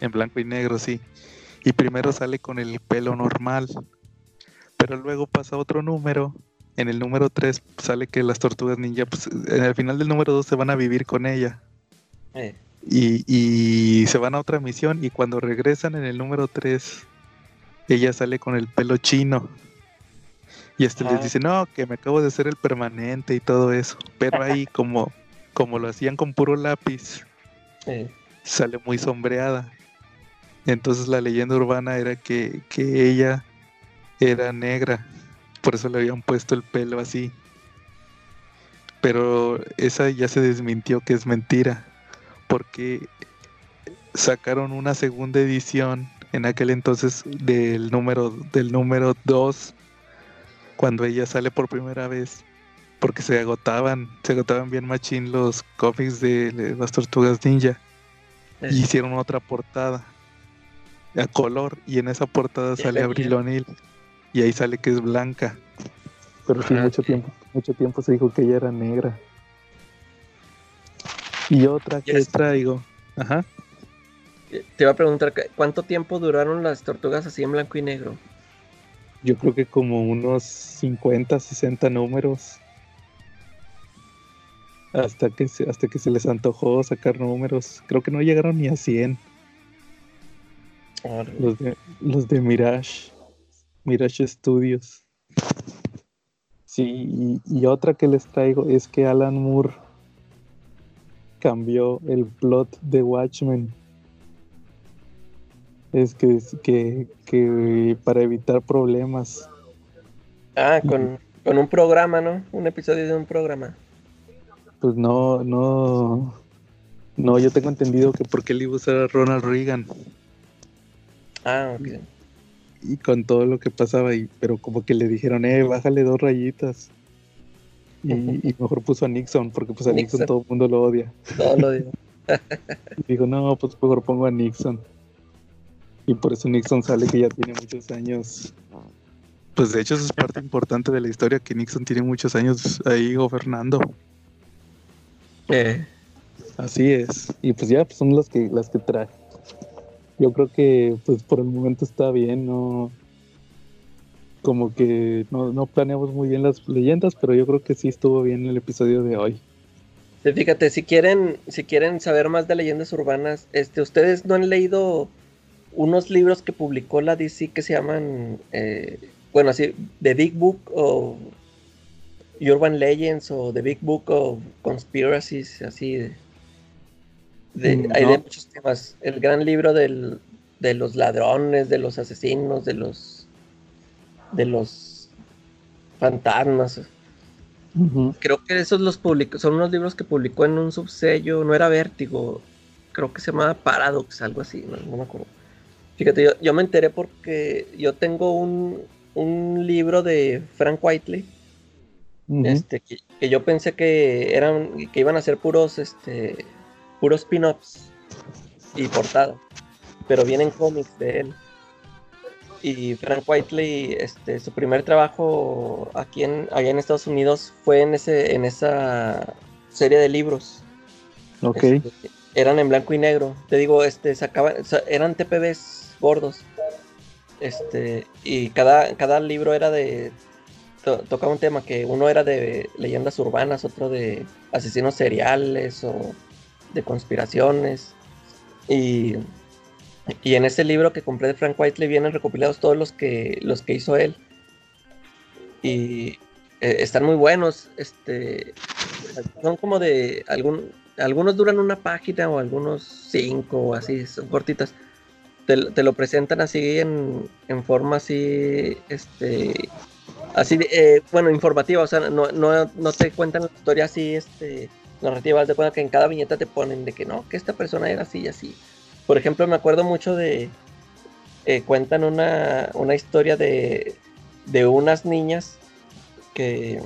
En blanco y negro, sí. Y primero sale con el pelo normal. Pero luego pasa otro número. En el número 3 sale que las tortugas ninja, pues en el final del número 2 se van a vivir con ella. Eh. Y, y, se van a otra misión y cuando regresan en el número 3, ella sale con el pelo chino. Y este les ah. dice, no, que me acabo de hacer el permanente y todo eso. Pero ahí como, como lo hacían con puro lápiz, eh sale muy sombreada. Entonces la leyenda urbana era que, ella era negra, por eso le habían puesto el pelo así. Pero esa ya se desmintió que es mentira, porque sacaron una segunda edición en aquel entonces del número del número 2 cuando ella sale por primera vez porque se agotaban, se agotaban bien machín los cómics de las tortugas ninja. Y hicieron otra portada a color y en esa portada sale Abril O'Neill y ahí sale que es blanca. Pero sí, mucho tiempo, mucho tiempo se dijo que ella era negra. Y otra que traigo. Ajá. Te iba a preguntar, ¿cuánto tiempo duraron las tortugas así en blanco y negro? Yo creo que como unos 50, 60 números hasta que se, hasta que se les antojó sacar números. Creo que no llegaron ni a 100. Los de, los de Mirage, Mirage Studios. Sí, y, otra que les traigo es que Alan Moore cambió el plot de Watchmen. Es que, que, que para evitar problemas. Ah, con, con un programa, ¿no? Un episodio de un programa pues no, no, no, yo tengo entendido que porque él iba a usar a Ronald Reagan. Ah, ok. Y, con todo lo que pasaba ahí, pero como que le dijeron, eh, bájale dos rayitas. Y, mejor puso a Nixon, porque pues a Nixon, todo el mundo lo odia. Todo lo odia. dijo, no, pues mejor pongo a Nixon. Y por eso Nixon sale que ya tiene muchos años. Pues de hecho eso es parte importante de la historia, que Nixon tiene muchos años ahí gobernando. Eh. Así es. Y pues ya pues son las que las que traje. Yo creo que pues por el momento está bien, no como que no, planeamos muy bien las leyendas, pero yo creo que sí estuvo bien el episodio de hoy. fíjate, si quieren, si quieren saber más de leyendas urbanas, este, ustedes no han leído unos libros que publicó la DC que se llaman, eh, bueno, así, The Big Book o Urban Legends o The Big Book of Conspiracies, así de, mm, hay de muchos temas. El gran libro del, de los ladrones, de los asesinos, de los de los fantasmas. Creo que esos los publicó, son unos libros que publicó en un subsello, no era Vértigo, creo que se llamaba Paradox, algo así, no, me acuerdo. Fíjate, yo, yo, me enteré porque yo tengo un, un libro de Frank Whiteley este, que, yo pensé que eran, que iban a ser puros, este, puros pin-ups y portada, pero vienen cómics de él. Y Frank Whiteley, este, su primer trabajo aquí en, allá en Estados Unidos fue en, ese, en esa serie de libros. Ok. Este, eran en blanco y negro. Te digo, este, sacaban, eran TPBs gordos. Este, y cada, cada libro era de. tocaba un tema que uno era de leyendas urbanas, otro de asesinos seriales o de conspiraciones. Y, y en ese libro que compré de Frank Whiteley vienen recopilados todos los que, los que hizo él. Y eh, están muy buenos. Este, son como de algún, algunos duran una página o algunos cinco o así, son cortitas. Te, lo presentan así en, forma así, este, así, eh, bueno, informativa, o sea, no, no, te cuentan la historia así, este, narrativa, de cuenta que en cada viñeta te ponen de que no, que esta persona era así y así. Por ejemplo, me acuerdo mucho de, eh, cuentan una, una historia de, de unas niñas que,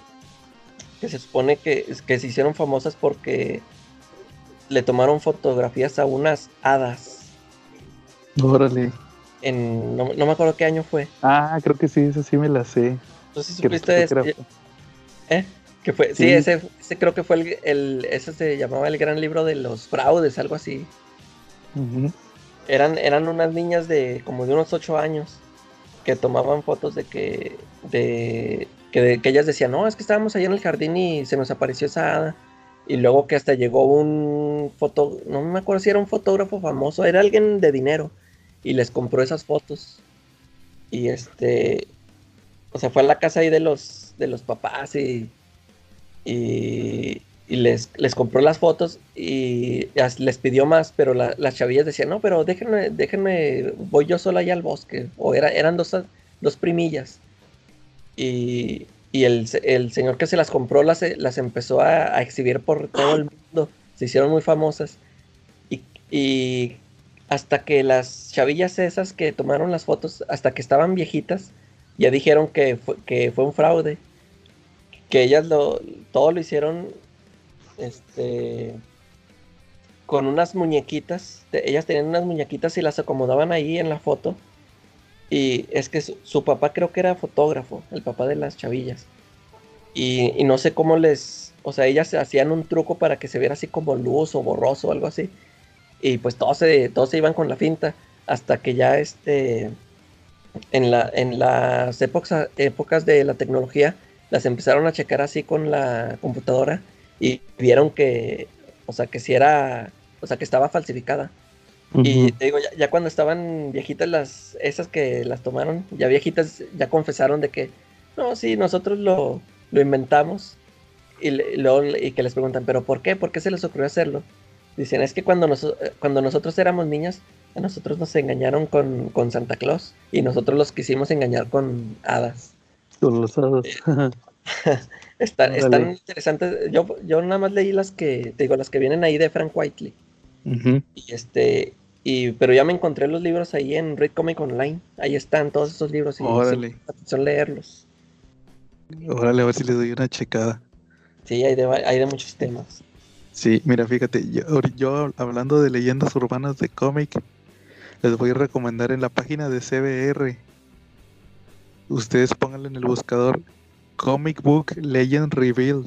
que se supone que, que se hicieron famosas porque le tomaron fotografías a unas hadas. Órale. En, no, me acuerdo qué año fue. Ah, creo que sí, eso sí me la sé. Entonces supiste ¿Eh? Que fue, sí, ese, creo que fue el, el, ese se llamaba el gran libro de los fraudes, algo así. eran, eran unas niñas de como de unos ocho años que tomaban fotos de que, de, que, que ellas decían, no, es que estábamos allá en el jardín y se nos apareció esa hada. Y luego que hasta llegó un foto, no me acuerdo si era un fotógrafo famoso, era alguien de dinero y les compró esas fotos. Y este, o sea, fue a la casa ahí de los de los papás y y, les, les compró las fotos y les pidió más, pero las chavillas decían, no, pero déjenme, déjenme, voy yo sola allá al bosque. O era, eran dos, dos primillas. Y, y el, señor que se las compró las, las empezó a, exhibir por todo el mundo. Se hicieron muy famosas. Y, hasta que las chavillas esas que tomaron las fotos, hasta que estaban viejitas, ya dijeron que fue, que fue un fraude. Que ellas lo, todo lo hicieron este, con unas muñequitas. Ellas tenían unas muñequitas y las acomodaban ahí en la foto y es que su, papá creo que era fotógrafo, el papá de las chavillas. Y, no sé cómo les, o sea, ellas hacían un truco para que se viera así como luz o borroso o algo así. Y pues todos se, todos se iban con la finta hasta que ya este, en, la, en las épocas, épocas de la tecnología, las empezaron a checar así con la computadora y vieron que, o sea, que si era, o sea, que estaba falsificada. Y te digo, ya, cuando estaban viejitas las, esas que las tomaron, ya viejitas ya confesaron de que, no, sí, nosotros lo, lo inventamos. Y, y que les preguntan, ¿pero por qué? ¿Por qué se les ocurrió hacerlo? Dicen, es que cuando, cuando nosotros éramos niños, a nosotros nos engañaron con, con, Santa Claus y nosotros los quisimos engañar con hadas. Con los hadas. están, están interesantes. Yo, yo nada más leí las que, te digo, las que vienen ahí de Frank Whiteley. Y este, y, pero ya me encontré los libros ahí en Read Comic Online. Ahí están todos esos libros y Órale. son leerlos. Órale, a ver si le doy una checada. Sí, hay de, hay de muchos temas. Sí, mira, fíjate, yo, hablando de leyendas urbanas de cómic, les voy a recomendar en la página de CBR. Ustedes pónganle en el buscador Comic Book Legend Revealed.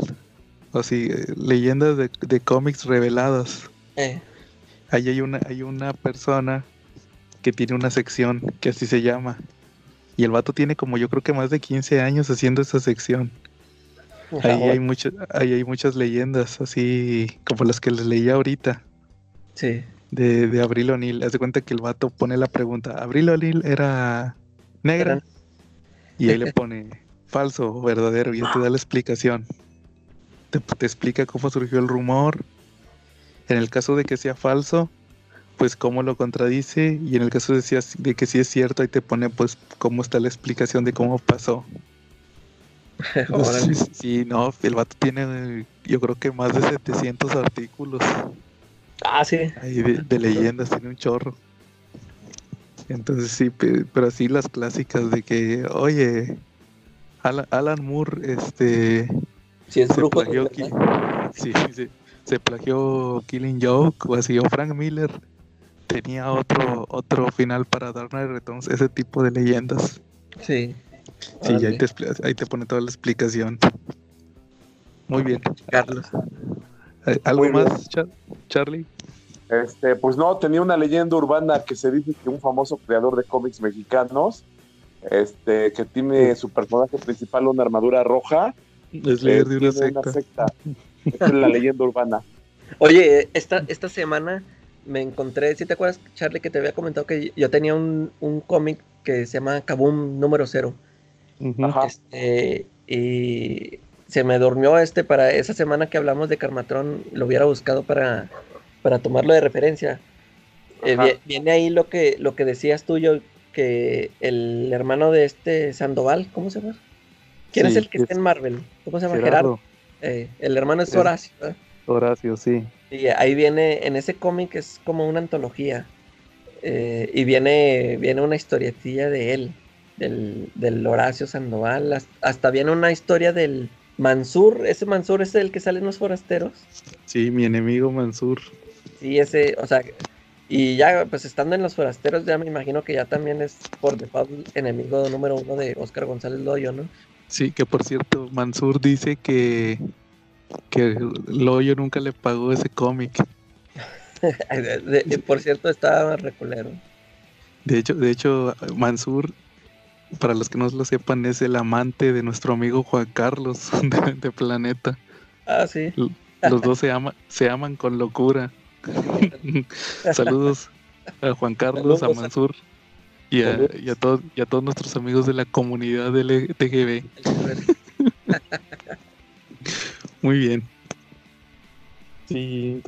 O así, eh, leyendas de, de cómics reveladas. Eh ahí hay una, hay una persona que tiene una sección que así se llama. Y el vato tiene como yo creo que más de 15 años haciendo esa sección. Ahí hay, muchas, ahí hay muchas leyendas, así como las que les leí ahorita. Sí. De, de Abril O'Neill. Haz de cuenta que el vato pone la pregunta, ¿Abril O'Neill era negra? Y ahí le pone falso o verdadero y él te da la explicación. Te, te explica cómo surgió el rumor, en el caso de que sea falso, pues cómo lo contradice y en el caso de, de que sí es cierto, ahí te pone pues cómo está la explicación de cómo pasó. sí, no, el vato tiene yo creo que más de 700 artículos. Ah, sí. Ahí de, leyendas, tiene un chorro. Entonces sí, pero así las clásicas de que, oye, Alan, Moore, este... Sí, es brujo. Sí, sí, se plagió Killing Joke o así, o Frank Miller tenía otro otro final para Dark Knight Returns, ese tipo de leyendas. Sí. Sí, ahí te, ahí te pone toda la explicación. Muy bien. Carlos. Eh, ¿Algo más, Charlie? Este, pues no, tenía una leyenda urbana que se dice que un famoso creador de cómics mexicanos, este, que tiene su personaje principal una armadura roja, es líder de una secta. es la leyenda urbana. Oye, esta, esta semana me encontré, si te acuerdas, Charlie, que te había comentado que yo tenía un, cómic que se llama Kaboom número cero. Este, y se me durmió este para esa semana que hablamos de Carmatrón, lo hubiera buscado para, para tomarlo de referencia. Eh, viene ahí lo que, lo que decías tú, yo, que el hermano de este Sandoval, ¿cómo se llama? ¿Quién es el que está en Marvel? ¿Cómo se llama? Gerardo. Eh, el hermano es Horacio. Horacio, sí. Y ahí viene, en ese cómic es como una antología. Eh, y viene, viene una historietilla de él, del, Horacio Sandoval. Hasta, viene una historia del Mansur. Ese Mansur es el que sale en los forasteros. Sí, mi enemigo Mansur. Sí, ese, o sea, y ya, pues estando en los forasteros, ya me imagino que ya también es por default enemigo número uno de Oscar González Loyo, ¿no? Sí, que por cierto, Mansur dice que, que Loyo nunca le pagó ese cómic. por cierto, estaba reculero. De hecho, de hecho, Mansur, para los que no lo sepan, es el amante de nuestro amigo Juan Carlos de, Planeta. Ah, sí. Los dos se, ama, se aman con locura. Saludos a Juan Carlos, a Mansur. Y a, todos, y a todos nuestros amigos de la comunidad LGTB. Muy bien. Sí,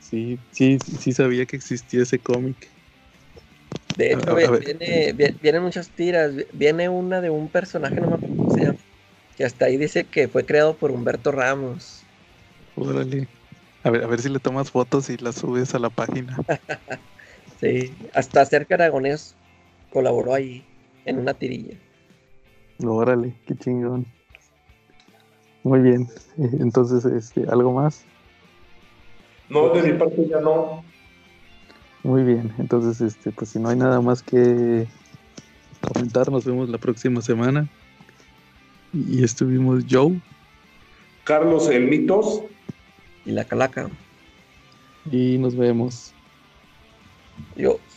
sí, sí, sí sabía que existía ese cómic. De hecho, viene, vienen muchas tiras. Viene una de un personaje, no me acuerdo cómo se llama, que hasta ahí dice que fue creado por Humberto Ramos. Órale. A ver, a ver si le tomas fotos y las subes a la página. sí, hasta cerca Aragonés colaboró ahí en una tirilla. Órale, qué chingón. Muy bien. Entonces, este, ¿algo más? No, de mi parte ya no. Muy bien. Entonces, este, pues si no hay nada más que comentar, nos vemos la próxima semana. Y estuvimos Joe. Carlos El Mitos. Y la Calaca. Y nos vemos. Dios.